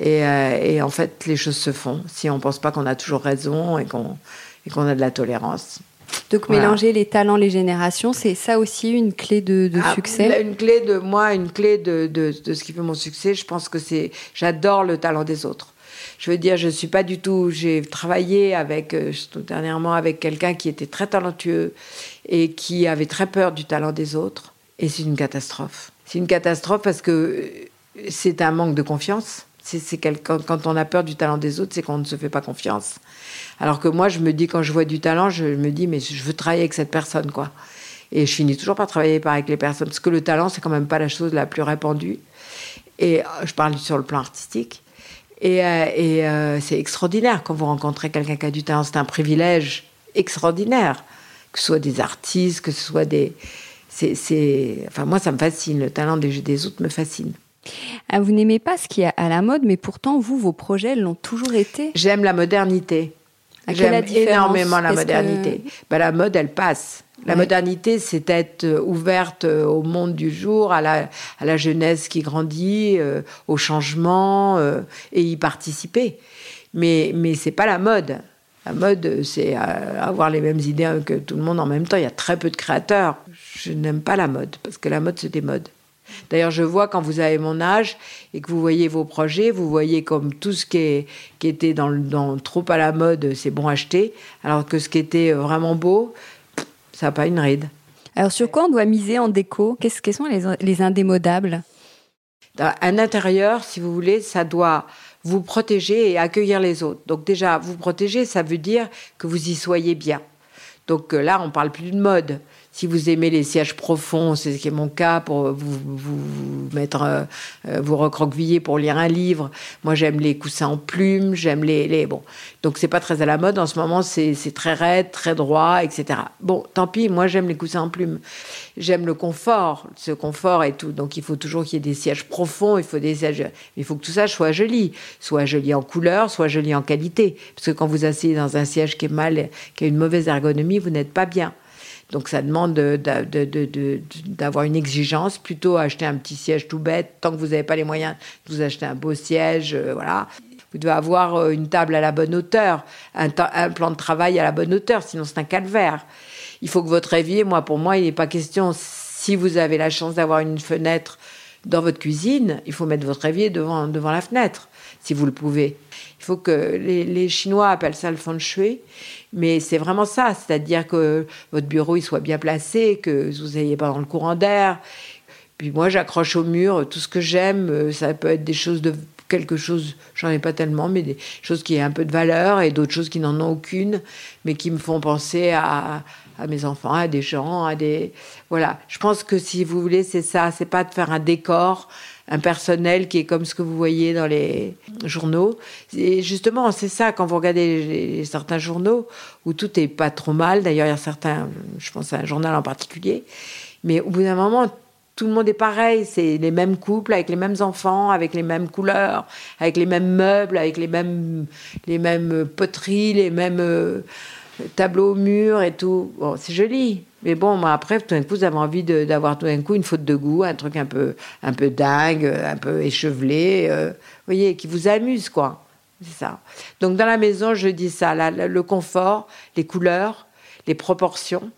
Speaker 2: Euh, et, en fait, les choses se font si on ne pense pas qu'on a toujours raison et qu'on a de la tolérance.
Speaker 1: Donc mélanger les talents, les générations, c'est ça aussi une clé de, ah, succès
Speaker 2: Une clé de moi, une clé de, de, ce qui fait mon succès, je pense que c'est j'adore le talent des autres. Je veux dire, je suis pas du tout. J'ai travaillé avec euh, dernièrement avec quelqu'un qui était très talentueux et qui avait très peur du talent des autres. Et c'est une catastrophe. C'est une catastrophe parce que c'est un manque de confiance C'est quand on a peur du talent des autres, c'est qu'on ne se fait pas confiance. Alors que moi, je me dis, quand je vois du talent, je me dis, mais je veux travailler avec cette personne, quoi. Et je finis toujours par travailler avec les personnes, parce que le talent, c'est quand même pas la chose la plus répandue. Et euh, je parle sur le plan artistique. Et, euh, euh, c'est extraordinaire quand vous rencontrez quelqu'un qui a du talent. C'est un privilège extraordinaire. Que ce soit des artistes, que ce soit des. C'est, Enfin, moi, ça me fascine. Le talent des autres me fascine.
Speaker 1: Ah, vous n'aimez pas ce qui est à la mode, mais pourtant, vous, vos projets l'ont toujours été.
Speaker 2: J'aime la modernité. J'aime énormément la modernité. Ben, la mode, elle passe. La modernité, c'est être euh, ouverte euh, au monde du jour, à la, à la jeunesse qui grandit, euh, au changement et y participer. Mais, mais c'est pas la mode. La mode, c'est avoir les mêmes idées que tout le monde en même temps. Il y a très peu de créateurs. Je n'aime pas la mode parce que la mode, c'est des modes. D'ailleurs, je vois quand vous avez mon âge et que vous voyez vos projets, vous voyez comme tout ce qui, est, qui était dans, dans, trop à la mode, c'est bon acheter, alors que ce qui était vraiment beau, ça n'a pas une ride.
Speaker 1: Alors, sur quoi on doit miser en déco? Qu'est-ce Quels sont les, les indémodables?
Speaker 2: Un intérieur, si vous voulez, ça doit vous protéger et accueillir les autres. Donc déjà, vous protéger, ça veut dire que vous y soyez bien. Donc euh, là, on parle plus de mode. Si vous aimez les sièges profonds, c'est ce qui est mon cas, pour vous, mettre, euh, euh, vous recroqueviller pour lire un livre. Moi, j'aime les coussins en plumes, j'aime les, les, bon. Donc, c'est pas très à la mode en ce moment. C'est très raide, très droit, etc. Bon, tant pis. Moi, j'aime les coussins en plumes. J'aime le confort, ce confort et tout. Donc, il faut toujours qu'il y ait des sièges profonds. Il faut des sièges. Il faut que tout ça soit joli, soit joli en couleur, soit joli en qualité. Parce que quand vous asseyez dans un siège qui est mal, qui a une mauvaise ergonomie, vous n'êtes pas bien. Donc ça demande d'avoir une exigence, plutôt acheter un petit siège tout bête, tant que vous n'avez pas les moyens, vous achetez un beau siège, euh, voilà. Vous devez avoir euh, une table à la bonne hauteur, un, plan de travail à la bonne hauteur, sinon c'est un calvaire. Il faut que votre évier, moi pour moi, il n'est pas question, si vous avez la chance d'avoir une fenêtre dans votre cuisine, il faut mettre votre évier devant, devant la fenêtre, si vous le pouvez. Il faut que les, Chinois appellent ça le feng shui. Mais c'est vraiment ça, c'est-à-dire que votre bureau il soit bien placé, que vous n'ayez pas dans le courant d'air. Puis moi, j'accroche au mur tout ce que j'aime. Euh, ça peut être des choses de quelque chose, j'en ai pas tellement, mais des choses qui aient un peu de valeur et d'autres choses qui n'en ont aucune, mais qui me font penser à, à mes enfants, à des gens, à des voilà. Je pense que si vous voulez, c'est ça. C'est pas de faire un décor un personnel qui est comme ce que vous voyez dans les journaux. Et justement, c'est ça, quand vous regardez certains journaux, où tout est pas trop mal, d'ailleurs, il y a certains, je pense à un journal en particulier, mais au bout d'un moment, tout le monde est pareil, c'est les mêmes couples, avec les mêmes enfants, avec les mêmes couleurs, avec les mêmes meubles, avec les mêmes, les mêmes poteries, les mêmes tableaux au mur et tout. Bon, c'est joli. Mais bon, après, tout d'un coup, vous avez envie d'avoir tout d'un coup une faute de goût, un truc un peu, un peu dingue, un peu échevelé, euh, vous voyez, qui vous amuse, quoi. C'est ça. Donc, dans la maison, je dis ça, le confort, les couleurs, les proportions.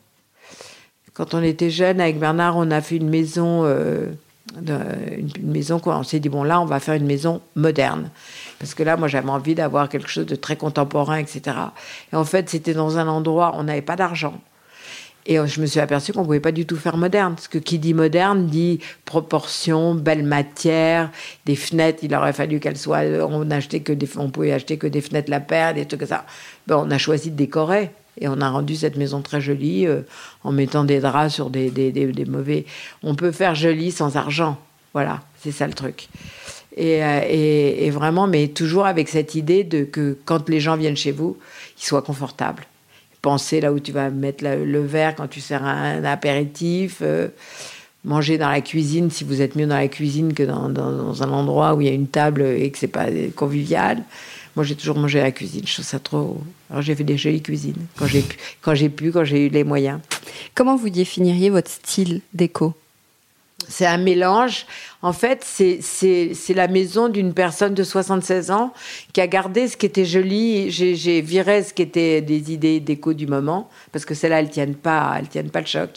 Speaker 2: Quand on était jeune, avec Bernard, on a fait une maison, euh, une, maison, quoi. On s'est dit, bon, là, on va faire une maison moderne. Parce que là, moi, j'avais envie d'avoir quelque chose de très contemporain, etc. Et en fait, c'était dans un endroit, on n'avait pas d'argent. Et je me suis aperçu qu'on ne pouvait pas du tout faire moderne. Parce que qui dit moderne dit proportion, belle matière, des fenêtres, il aurait fallu qu'elles soient. On achetait que des, on pouvait acheter que des fenêtres la paire, des trucs comme ça. Ben, on a choisi de décorer. Et on a rendu cette maison très jolie euh, en mettant des draps sur des, des, des, mauvais. On peut faire joli sans argent. Voilà, c'est ça le truc. Et, euh, et, vraiment, mais toujours avec cette idée de que quand les gens viennent chez vous, ils soient confortables penser là où tu vas mettre le verre quand tu sers un, apéritif. Euh, manger dans la cuisine si vous êtes mieux dans la cuisine que dans, un endroit où il y a une table et que c'est pas convivial. Moi, j'ai toujours mangé à la cuisine. Je trouve ça trop. Alors, j'ai fait des jolies cuisines quand j'ai pu, quand j'ai eu les moyens.
Speaker 1: Comment vous définiriez votre style déco?
Speaker 2: C'est un mélange. En fait, c'est la maison d'une personne de 76 ans qui a gardé ce qui était joli. J'ai viré ce qui était des idées déco du moment, parce que celles-là, elles tiennent pas, elles tiennent pas le choc.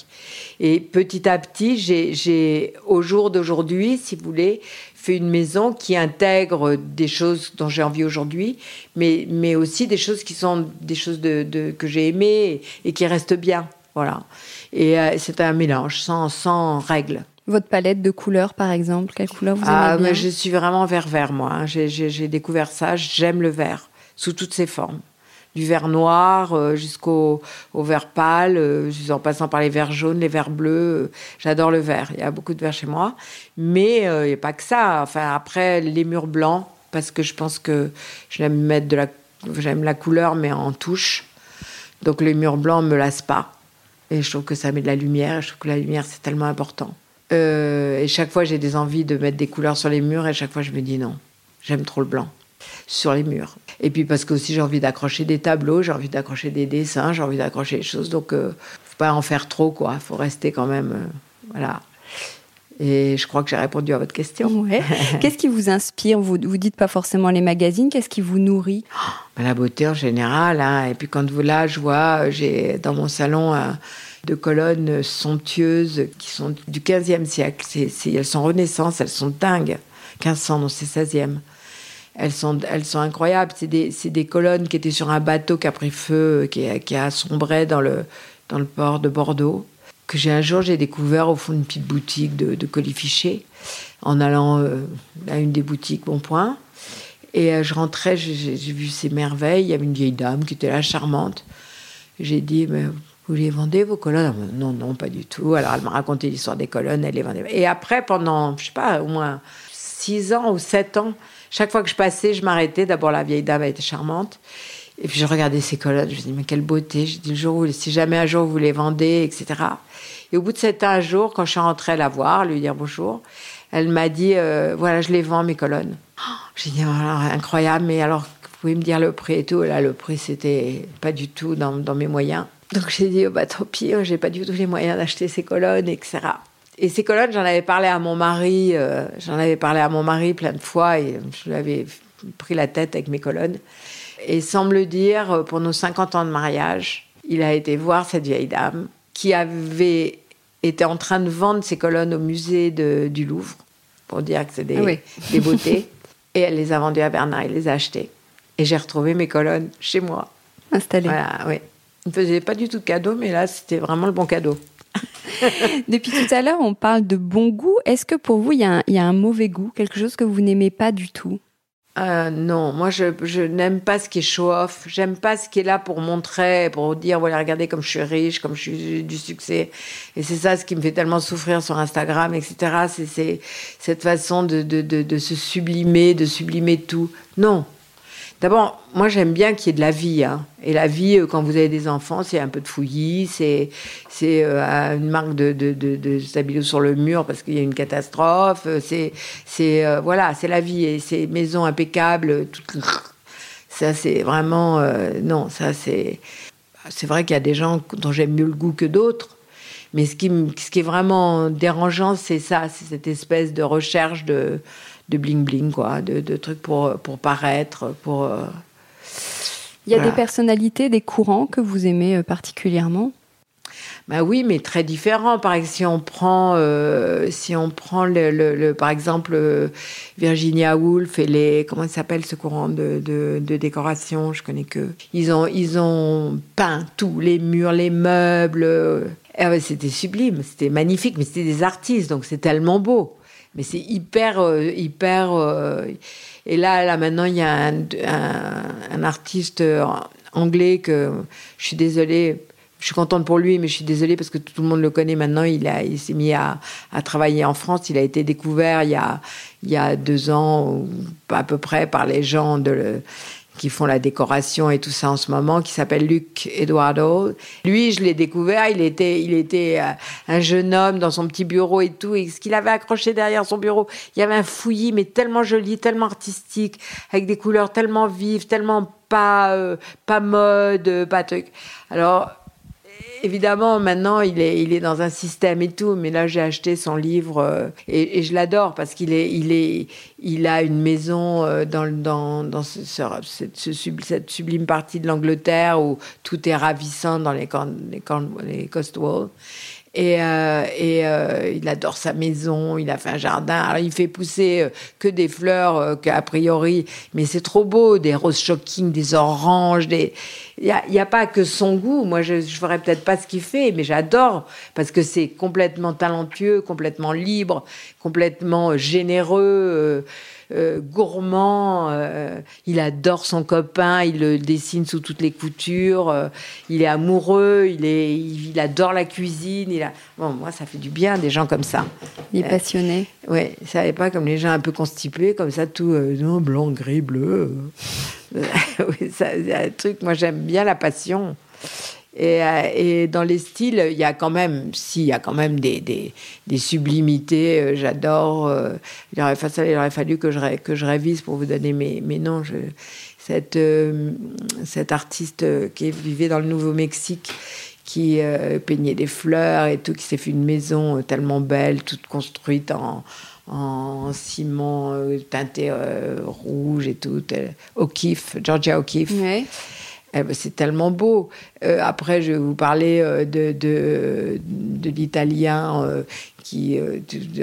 Speaker 2: Et petit à petit, j'ai, au jour d'aujourd'hui, si vous voulez, fait une maison qui intègre des choses dont j'ai envie aujourd'hui, mais, mais aussi des choses qui sont des choses de, que j'ai aimées et, qui restent bien. Voilà. Et euh, c'est un mélange, sans, sans règles.
Speaker 1: Votre palette de couleurs, par exemple, quelle couleur vous
Speaker 2: ah,
Speaker 1: aimez bien
Speaker 2: Je suis vraiment vert-vert, moi. Hein. J'ai découvert ça. J'aime le vert, sous toutes ses formes. Du vert noir euh, jusqu'au au vert pâle, euh, en passant par les verts jaunes, les verts bleus. Euh, j'adore le vert. Il y a beaucoup de vert chez moi. Mais il n'y a pas que ça. Enfin, après, les murs blancs, parce que je pense que j'aime mettre de la, j'aime la couleur, mais en touche. Donc les murs blancs ne me lassent pas. Et je trouve que ça met de la lumière. Je trouve que la lumière, c'est tellement important. Euh, et chaque fois, j'ai des envies de mettre des couleurs sur les murs. Et chaque fois, je me dis non, j'aime trop le blanc sur les murs. Et puis parce que aussi j'ai envie d'accrocher des tableaux, j'ai envie d'accrocher des dessins, j'ai envie d'accrocher des choses. Donc, euh, faut pas en faire trop, quoi. Il faut rester quand même, euh, voilà. Et je crois que j'ai répondu à votre question.
Speaker 1: Ouais. Qu'est-ce qui vous inspire? Vous vous dites pas forcément les magazines. Qu'est-ce qui vous nourrit?
Speaker 2: Ben, La beauté en général. Hein. Et puis quand vous là, je vois, j'ai dans mon salon euh, de colonnes somptueuses qui sont du 15e siècle. elles sont renaissance, elles sont dingues. 1500, non, c'est 16e. Elles sont, elles sont incroyables. C'est des, des, colonnes qui étaient sur un bateau qui a pris feu, qui, qui a sombré dans le, dans le port de Bordeaux que j'ai un jour j'ai découvert au fond d'une petite boutique de, de en allant euh, à une des boutiques Bon Point. Et euh, je rentrais, j'ai vu ces merveilles. Il y avait une vieille dame qui était là, charmante. J'ai dit, mais vous les vendez vos colonnes? Non, non, pas du tout. Alors elle m'a raconté l'histoire des colonnes, elle les vendait. Et après, pendant, je sais pas, au moins six ans ou sept ans, chaque fois que je passais, je m'arrêtais. D'abord, la vieille dame, était charmante. Et puis je regardais ces colonnes, je me dis, mais quelle beauté. Je dis, le jour si jamais un jour vous les vendez, etc. Et au bout de sept un jour, quand je suis rentrée la voir, lui dire bonjour, elle m'a dit, euh, voilà, je les vends, mes colonnes. J'ai dit, incroyable, mais alors, vous pouvez me dire le prix et tout. Là, le prix, c'était pas du tout dans mes moyens. Donc j'ai dit, oh, bah tant pis, hein, j'ai pas du tout les moyens d'acheter ces colonnes, etc. Et ces colonnes, j'en avais parlé à mon mari, euh, j'en avais parlé à mon mari plein de fois, et je lui avais pris la tête avec mes colonnes. Et sans me le dire, pour nos 50 ans de mariage, il a été voir cette vieille dame qui avait été en train de vendre ses colonnes au musée du Louvre, pour dire que c'est des, ah des beautés. Et elle les a vendues à Bernard, il les a achetées. Et j'ai retrouvé mes colonnes chez moi.
Speaker 1: Installées.
Speaker 2: Voilà, oui. Ne faisait pas du tout de cadeau, mais là, c'était vraiment le bon cadeau.
Speaker 1: Depuis tout à l'heure, on parle de bon goût. Est-ce que pour vous, il y, y, a un mauvais goût, quelque chose que vous n'aimez pas du tout?
Speaker 2: Euh, non, moi je, je n'aime pas ce qui est show-off. J'aime pas ce qui est là pour montrer, pour dire voilà regardez comme je suis riche, comme je suis du succès. Et c'est ça ce qui me fait tellement souffrir sur Instagram, etc. C'est cette façon de, de, de, de se sublimer, de sublimer tout. Non, D'abord, moi j'aime bien qu'il y ait de la vie. Hein. Et la vie, euh, quand vous avez des enfants, c'est un peu de fouillis, c'est c'est euh, une marque de, de, de, de sur le mur parce qu'il y a une catastrophe. Euh, c'est c'est voilà, c'est la vie et c'est maison impeccable. Tout... Ça c'est vraiment non, ça c'est c'est vrai qu'il y a des gens dont j'aime mieux le goût que d'autres. Mais ce qui, ce qui est vraiment dérangeant, c'est ça, c'est cette espèce de recherche de, de bling bling, quoi, de, de trucs pour, pour paraître, pour. Euh,
Speaker 1: Il y a des personnalités, des courants que vous aimez euh, particulièrement?
Speaker 2: Bah oui, mais très différents. Par exemple, si on prend, euh, si on prend le, le, par exemple Virginia Woolf et les comment s'appelle ce courant de, de, de, décoration, je connais que ils ont ils ont peint tous les murs, les meubles. Eh c'était sublime, c'était magnifique, mais c'était des artistes, donc c'est tellement beau mais c'est hyper, euh, hyper. Euh, et là, là, maintenant, il y a un, un, artiste euh, anglais que je suis désolée. Je suis contente pour lui, mais je suis désolée parce que tout le monde le connaît maintenant. Il, a, il s'est mis à, à, travailler en France. Il a été découvert il y a, il y a deux ans, à peu près, par les gens de, qui font la décoration et tout ça en ce moment, qui s'appelle Luc Eduardo. Lui, je l'ai découvert, il était, il était euh, un jeune homme dans son petit bureau et tout, et ce qu'il avait accroché derrière son bureau, il y avait un fouillis, mais tellement joli, tellement artistique, avec des couleurs tellement vives, tellement pas, euh, pas mode, pas truc. Alors, évidemment, maintenant, il est, il est dans un système et tout, mais là, j'ai acheté son livre euh, et, je l'adore parce qu'il est, il est, il a une maison euh, dans, dans, dans ce, cette, sublime partie de l'Angleterre où tout est ravissant dans les, les, les. Et, euh, et euh, il adore sa maison, il a fait un jardin. Alors il fait pousser euh, que des fleurs qu'a priori, mais c'est trop beau, des roses shocking, des oranges, des. Il n'y a, y a, pas que son goût. Moi, je ne ferais peut-être pas ce qu'il fait, mais j'adore parce que c'est complètement talentueux, complètement libre, complètement généreux. Euh, gourmand, euh, il adore son copain, il le dessine sous toutes les coutures, euh, il est amoureux, il, est, il, adore la cuisine. Il a... Bon, moi, ça fait du bien, des gens comme ça.
Speaker 1: Il est passionné.
Speaker 2: Oui, ça n'est pas comme les gens un peu constipés, comme ça, tout non, blanc, gris, bleu. oui, c'est un truc, moi, j'aime bien la passion. Euh, et, dans les styles, il y a quand même, si, il y a quand même des, des, sublimités. Euh, j'adore. Euh, il, aurait, il aurait fallu que je, que je révise pour vous donner mes, mes noms. Je, cette, cette artiste qui vivait dans le Nouveau-Mexique, qui peignait des fleurs et tout, qui s'est fait une maison tellement belle, toute construite en, en ciment teinté rouge et tout. O'Keeffe, Georgia O'Keeffe. Eh ben, c'est tellement beau. Euh, après, je vais vous parler euh, de, de, l'italien euh, qui.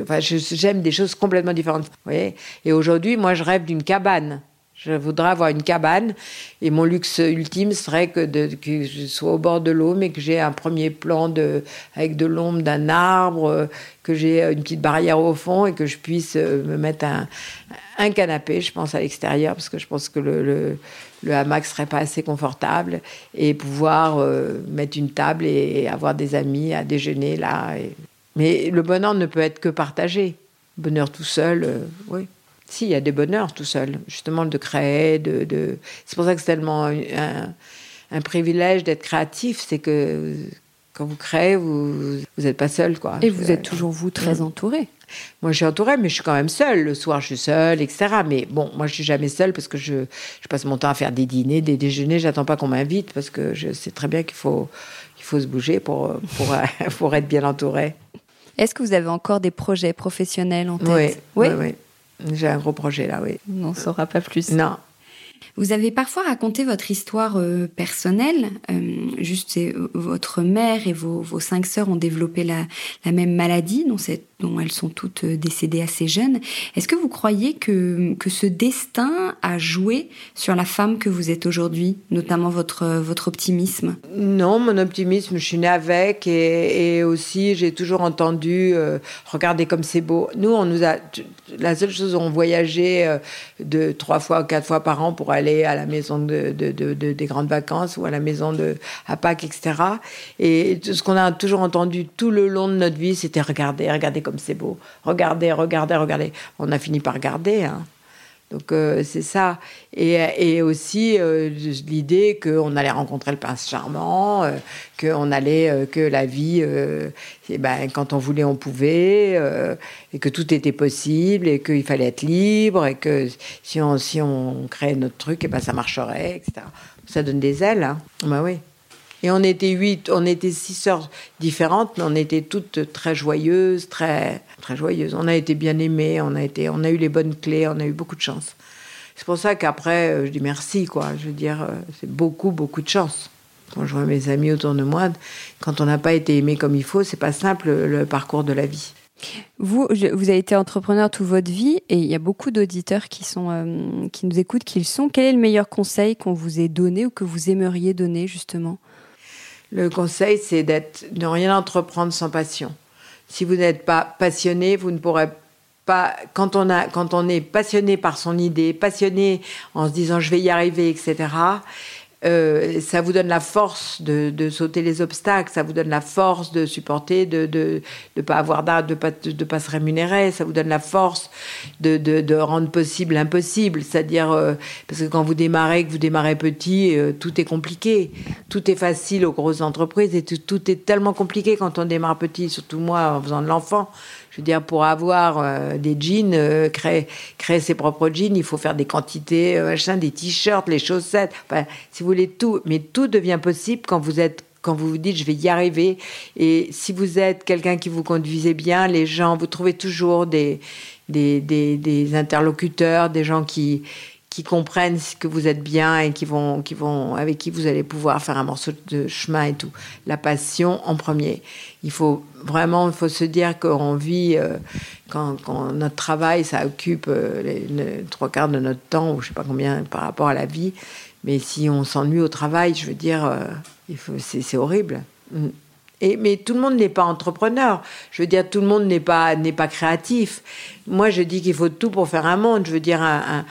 Speaker 2: enfin, j'aime des choses complètement différentes. Vous Et aujourd'hui, moi, je rêve d'une cabane. Je voudrais avoir une cabane et mon luxe ultime serait que, je sois au bord de l'eau, mais que j'ai un premier plan avec de l'ombre d'un arbre, que j'ai une petite barrière au fond et que je puisse me mettre un, canapé, je pense, à l'extérieur, parce que je pense que le, le hamac serait pas assez confortable, et pouvoir euh, mettre une table et, avoir des amis à déjeuner là. Mais le bonheur ne peut être que partagé. Bonheur tout seul, euh, oui. Si, il y a des bonheurs tout seul, justement de créer, de... C'est pour ça que c'est tellement un privilège d'être créatif, c'est que quand vous créez, vous n'êtes pas seul. Quoi.
Speaker 1: Et vous êtes toujours, vous, très entouré.
Speaker 2: Moi, je suis entourée, mais je suis quand même seule. Le soir, je suis seule, etc. Mais bon, moi, je suis jamais seule parce que je, je passe mon temps à faire des dîners, des déjeuners. J'attends pas qu'on m'invite parce que je sais très bien qu'il faut, qu'il faut se bouger pour, pour, pour être bien entouré.
Speaker 1: Est-ce que vous avez encore des projets professionnels en
Speaker 2: tête? Oui, oui, oui. J'ai un gros projet là, oui.
Speaker 1: On n'en saura pas plus.
Speaker 2: Non,
Speaker 1: vous avez parfois raconté votre histoire euh, personnelle. Euh, juste, euh, votre mère et vos, cinq sœurs ont développé la, la même maladie, dont, dont, elles sont toutes décédées assez jeunes. Est-ce que vous croyez que, que ce destin a joué sur la femme que vous êtes aujourd'hui, notamment votre, votre optimisme?
Speaker 2: Non, mon optimisme, je suis née avec et, aussi j'ai toujours entendu regardez comme c'est beau. Nous, on nous a la seule chose, on voyageait de trois fois, quatre fois par an pour aller à la maison de, des grandes vacances ou à la maison de, à Pâques, etc. Et ce qu'on a toujours entendu tout le long de notre vie, c'était regarder, regarder comme c'est beau, regarder, regarder, regarder. On a fini par regarder. Hein. Donc euh, c'est ça. Et, aussi euh, l'idée qu'on allait rencontrer le prince charmant, euh, qu'on allait, que la vie, et ben, quand on voulait, on pouvait, et que tout était possible, et qu'il fallait être libre, et que si on, si on créait notre truc, et ben, ça marcherait, etc. Ça donne des ailes. Ben oui. Et on était huit, on était six sœurs différentes, mais on était toutes très joyeuses, très, très joyeuses. On a été bien aimées, on a, été, on a eu les bonnes clés, on a eu beaucoup de chance. C'est pour ça qu'après, euh, je dis merci, quoi. Je veux dire, euh, c'est beaucoup, beaucoup de chance. Quand je vois mes amis autour de moi, quand on n'a pas été aimé comme il faut, c'est pas simple le parcours de la vie.
Speaker 1: Vous, vous avez été entrepreneur toute votre vie et il y a beaucoup d'auditeurs qui sont, euh, qui nous écoutent, qui le sont. Quel est le meilleur conseil qu'on vous ait donné ou que vous aimeriez donner justement?
Speaker 2: Le conseil, c'est d'être, de rien entreprendre sans passion. Si vous n'êtes pas passionné, vous ne pourrez pas. Quand on a, quand on est passionné par son idée, passionné en se disant je vais y arriver, etc. Euh, ça vous donne la force de, sauter les obstacles, ça vous donne la force de supporter, de ne pas avoir d'art, de de, pas se rémunérer, ça vous donne la force de, de, rendre possible l'impossible. C'est-à-dire, euh, parce que quand vous démarrez, que vous démarrez petit, euh, tout est compliqué. Tout est facile aux grosses entreprises et tout, tout, est tellement compliqué quand on démarre petit, surtout moi en faisant de l'enfant. Je veux dire, pour avoir euh, des jeans, euh, créer, ses propres jeans, il faut faire des quantités, euh, machin, des t-shirts, les chaussettes, enfin, si vous voulez tout. Mais tout devient possible quand vous êtes quand vous vous dites je vais y arriver. Et si vous êtes quelqu'un qui vous conduisez bien, les gens, vous trouvez toujours des, des, des, des interlocuteurs, des gens qui, qui comprennent que vous êtes bien et qui vont, qui vont, avec qui vous allez pouvoir faire un morceau de chemin et tout. La passion en premier. Il faut vraiment, il faut se dire qu'on vit, euh, quand, notre travail, ça occupe euh, les, trois quarts de notre temps, ou je sais pas combien par rapport à la vie. Mais si on s'ennuie au travail, je veux dire, euh, c'est, horrible. Mm mais tout le monde n'est pas entrepreneur. Je veux dire, tout le monde n'est pas, n'est pas créatif. Moi, je dis qu'il faut tout pour faire un monde. Je veux dire, un,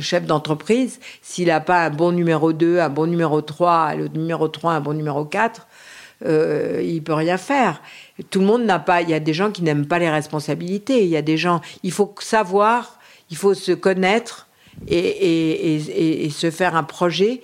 Speaker 2: chef d'entreprise, s'il n'a pas un bon numéro 2, un bon numéro 3, le numéro 3, un bon numéro 4, euh, il peut rien faire. Tout le monde n'a pas. Il y a des gens qui n'aiment pas les responsabilités. Il y a des gens. Il faut savoir, il faut se connaître et, et se faire un projet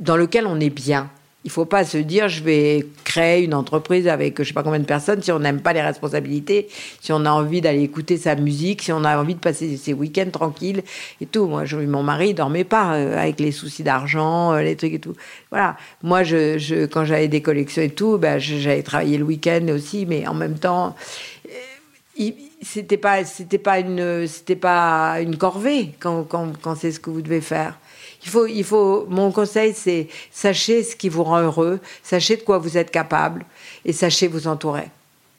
Speaker 2: dans lequel on est bien. Il ne faut pas se dire je vais créer une entreprise avec je sais pas combien de personnes si on n'aime pas les responsabilités, si on a envie d'aller écouter sa musique, si on a envie de passer ses week-ends tranquilles et tout. Moi, je, mon mari dormait pas euh, avec les soucis d'argent, euh, les trucs et tout. Voilà. Moi, je, quand j'avais des collections et tout, ben, j'avais travaillé le week-end aussi, mais en même temps, euh, c'était pas c'était pas une pas une corvée quand, quand, quand c'est ce que vous devez faire. Il faut, mon conseil, c'est sachez ce qui vous rend heureux, sachez de quoi vous êtes capable et sachez vous entourer.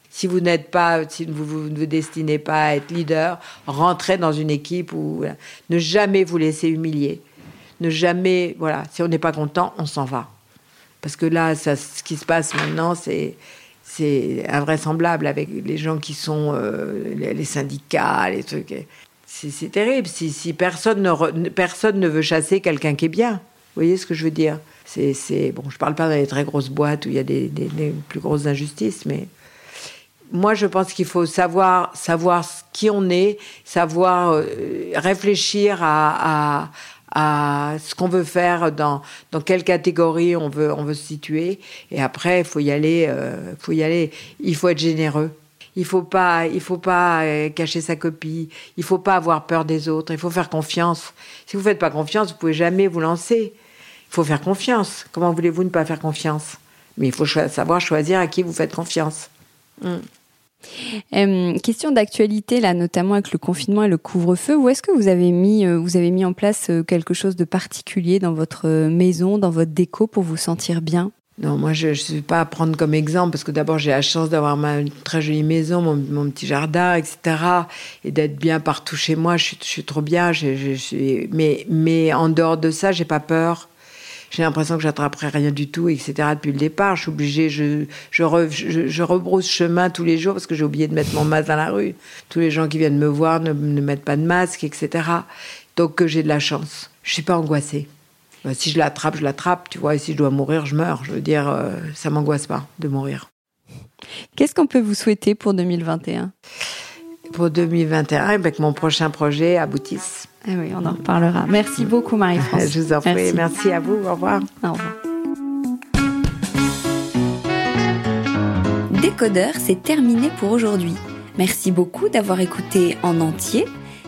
Speaker 2: Si vous n'êtes pas, si vous, ne vous destinez pas à être leader, rentrez dans une équipe où ne jamais vous laisser humilier, ne jamais, voilà, si on n'est pas content, on s'en va. Parce que là, ce qui se passe maintenant, c'est c'est invraisemblable avec les gens qui sont euh, les, syndicats, les trucs c'est terrible. Si, personne, ne personne ne veut chasser quelqu'un qui est bien, vous voyez ce que je veux dire? C'est bon, je parle pas les très grosses boîtes où il y a des, plus grosses injustices, mais moi je pense qu'il faut savoir savoir qui on est, savoir euh, réfléchir à, ce qu'on veut faire, dans, dans quelle catégorie on veut on veut se situer, et après il faut y aller, euh, faut y aller. Il faut être généreux. Il faut pas, il faut pas euh, cacher sa copie. Il faut pas avoir peur des autres. Il faut faire confiance. Si vous faites pas confiance, vous pouvez jamais vous lancer. Il faut faire confiance. Comment voulez-vous ne pas faire confiance? Mais il faut savoir choisir à qui vous faites confiance.
Speaker 1: Hmm. question d'actualité là, notamment avec le confinement et le couvre-feu. Où est-ce que vous avez mis, euh, vous avez mis en place euh, quelque chose de particulier dans votre maison, dans votre déco pour vous sentir bien?
Speaker 2: Non, moi, je ne suis pas à prendre comme exemple parce que d'abord, j'ai la chance d'avoir ma très jolie maison, mon, petit jardin, etc. Et d'être bien partout chez moi. Je suis, trop bien. Je, mais, en dehors de ça, j'ai pas peur. J'ai l'impression que j'attraperai rien du tout, etc. Depuis le départ, je suis obligée, je, je, rebrousse chemin tous les jours parce que j'ai oublié de mettre mon masque dans la rue. Tous les gens qui viennent me voir ne, ne mettent pas de masque, etc. Donc, j'ai de la chance. Je suis pas angoissée. Bah, si je l'attrape, je l'attrape, tu vois, et si je dois mourir, je meurs. Je veux dire, euh, ça m'angoisse pas de mourir.
Speaker 1: Qu'est-ce qu'on peut vous souhaiter pour 2021
Speaker 2: Pour 2021, eh ben, que mon prochain projet aboutisse.
Speaker 1: Ah oui, on en reparlera. Merci beaucoup, Marie-France.
Speaker 2: je vous en prie. Merci. à vous. Au revoir.
Speaker 1: Au revoir. Décodeur, c'est terminé pour aujourd'hui. Merci beaucoup d'avoir écouté en entier.